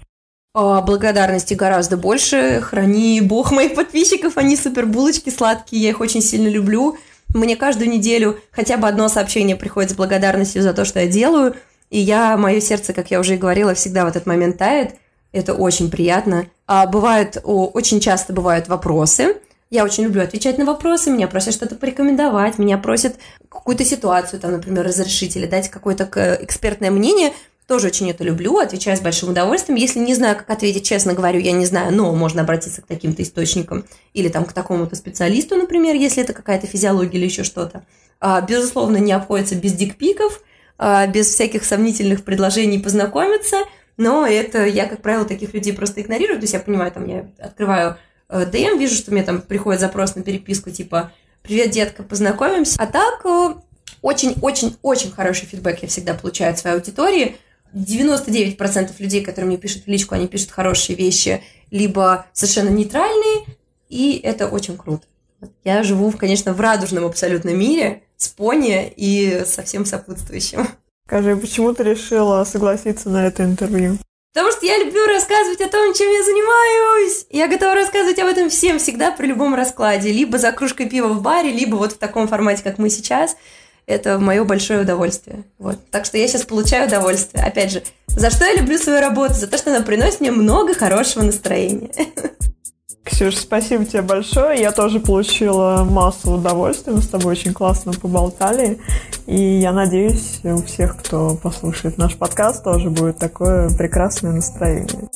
А, благодарности гораздо больше. Храни бог моих подписчиков, они супер булочки сладкие, я их очень сильно люблю. Мне каждую неделю хотя бы одно сообщение приходит с благодарностью за то, что я делаю – и я, мое сердце, как я уже и говорила, всегда в этот момент тает. Это очень приятно. А бывают, очень часто бывают вопросы. Я очень люблю отвечать на вопросы, меня просят что-то порекомендовать, меня просят какую-то ситуацию, там, например, разрешить или дать какое-то экспертное мнение. Тоже очень это люблю, отвечаю с большим удовольствием. Если не знаю, как ответить, честно говорю, я не знаю, но можно обратиться к таким-то источникам или там к такому-то специалисту, например, если это какая-то физиология или еще что-то. А, безусловно, не обходится без дикпиков – а, без всяких сомнительных предложений познакомиться, но это я, как правило, таких людей просто игнорирую, то есть я понимаю, там я открываю DM, э, вижу, что мне там приходит запрос на переписку, типа «Привет, детка, познакомимся». А так, очень-очень-очень э, хороший фидбэк я всегда получаю от своей аудитории. 99% людей, которые мне пишут в личку, они пишут хорошие вещи, либо совершенно нейтральные, и это очень круто. Я живу, конечно, в радужном абсолютно мире с пони и со всем сопутствующим. Скажи, почему ты решила согласиться на это интервью? Потому что я люблю рассказывать о том, чем я занимаюсь. Я готова рассказывать об этом всем всегда при любом раскладе. Либо за кружкой пива в баре, либо вот в таком формате, как мы сейчас. Это мое большое удовольствие. Вот. Так что я сейчас получаю удовольствие. Опять же, за что я люблю свою работу? За то, что она приносит мне много хорошего настроения. [LAUGHS] Ксюш, спасибо тебе большое. Я тоже получила массу удовольствия. Мы с тобой очень классно поболтали. И я надеюсь, у всех, кто послушает наш подкаст, тоже будет такое прекрасное настроение.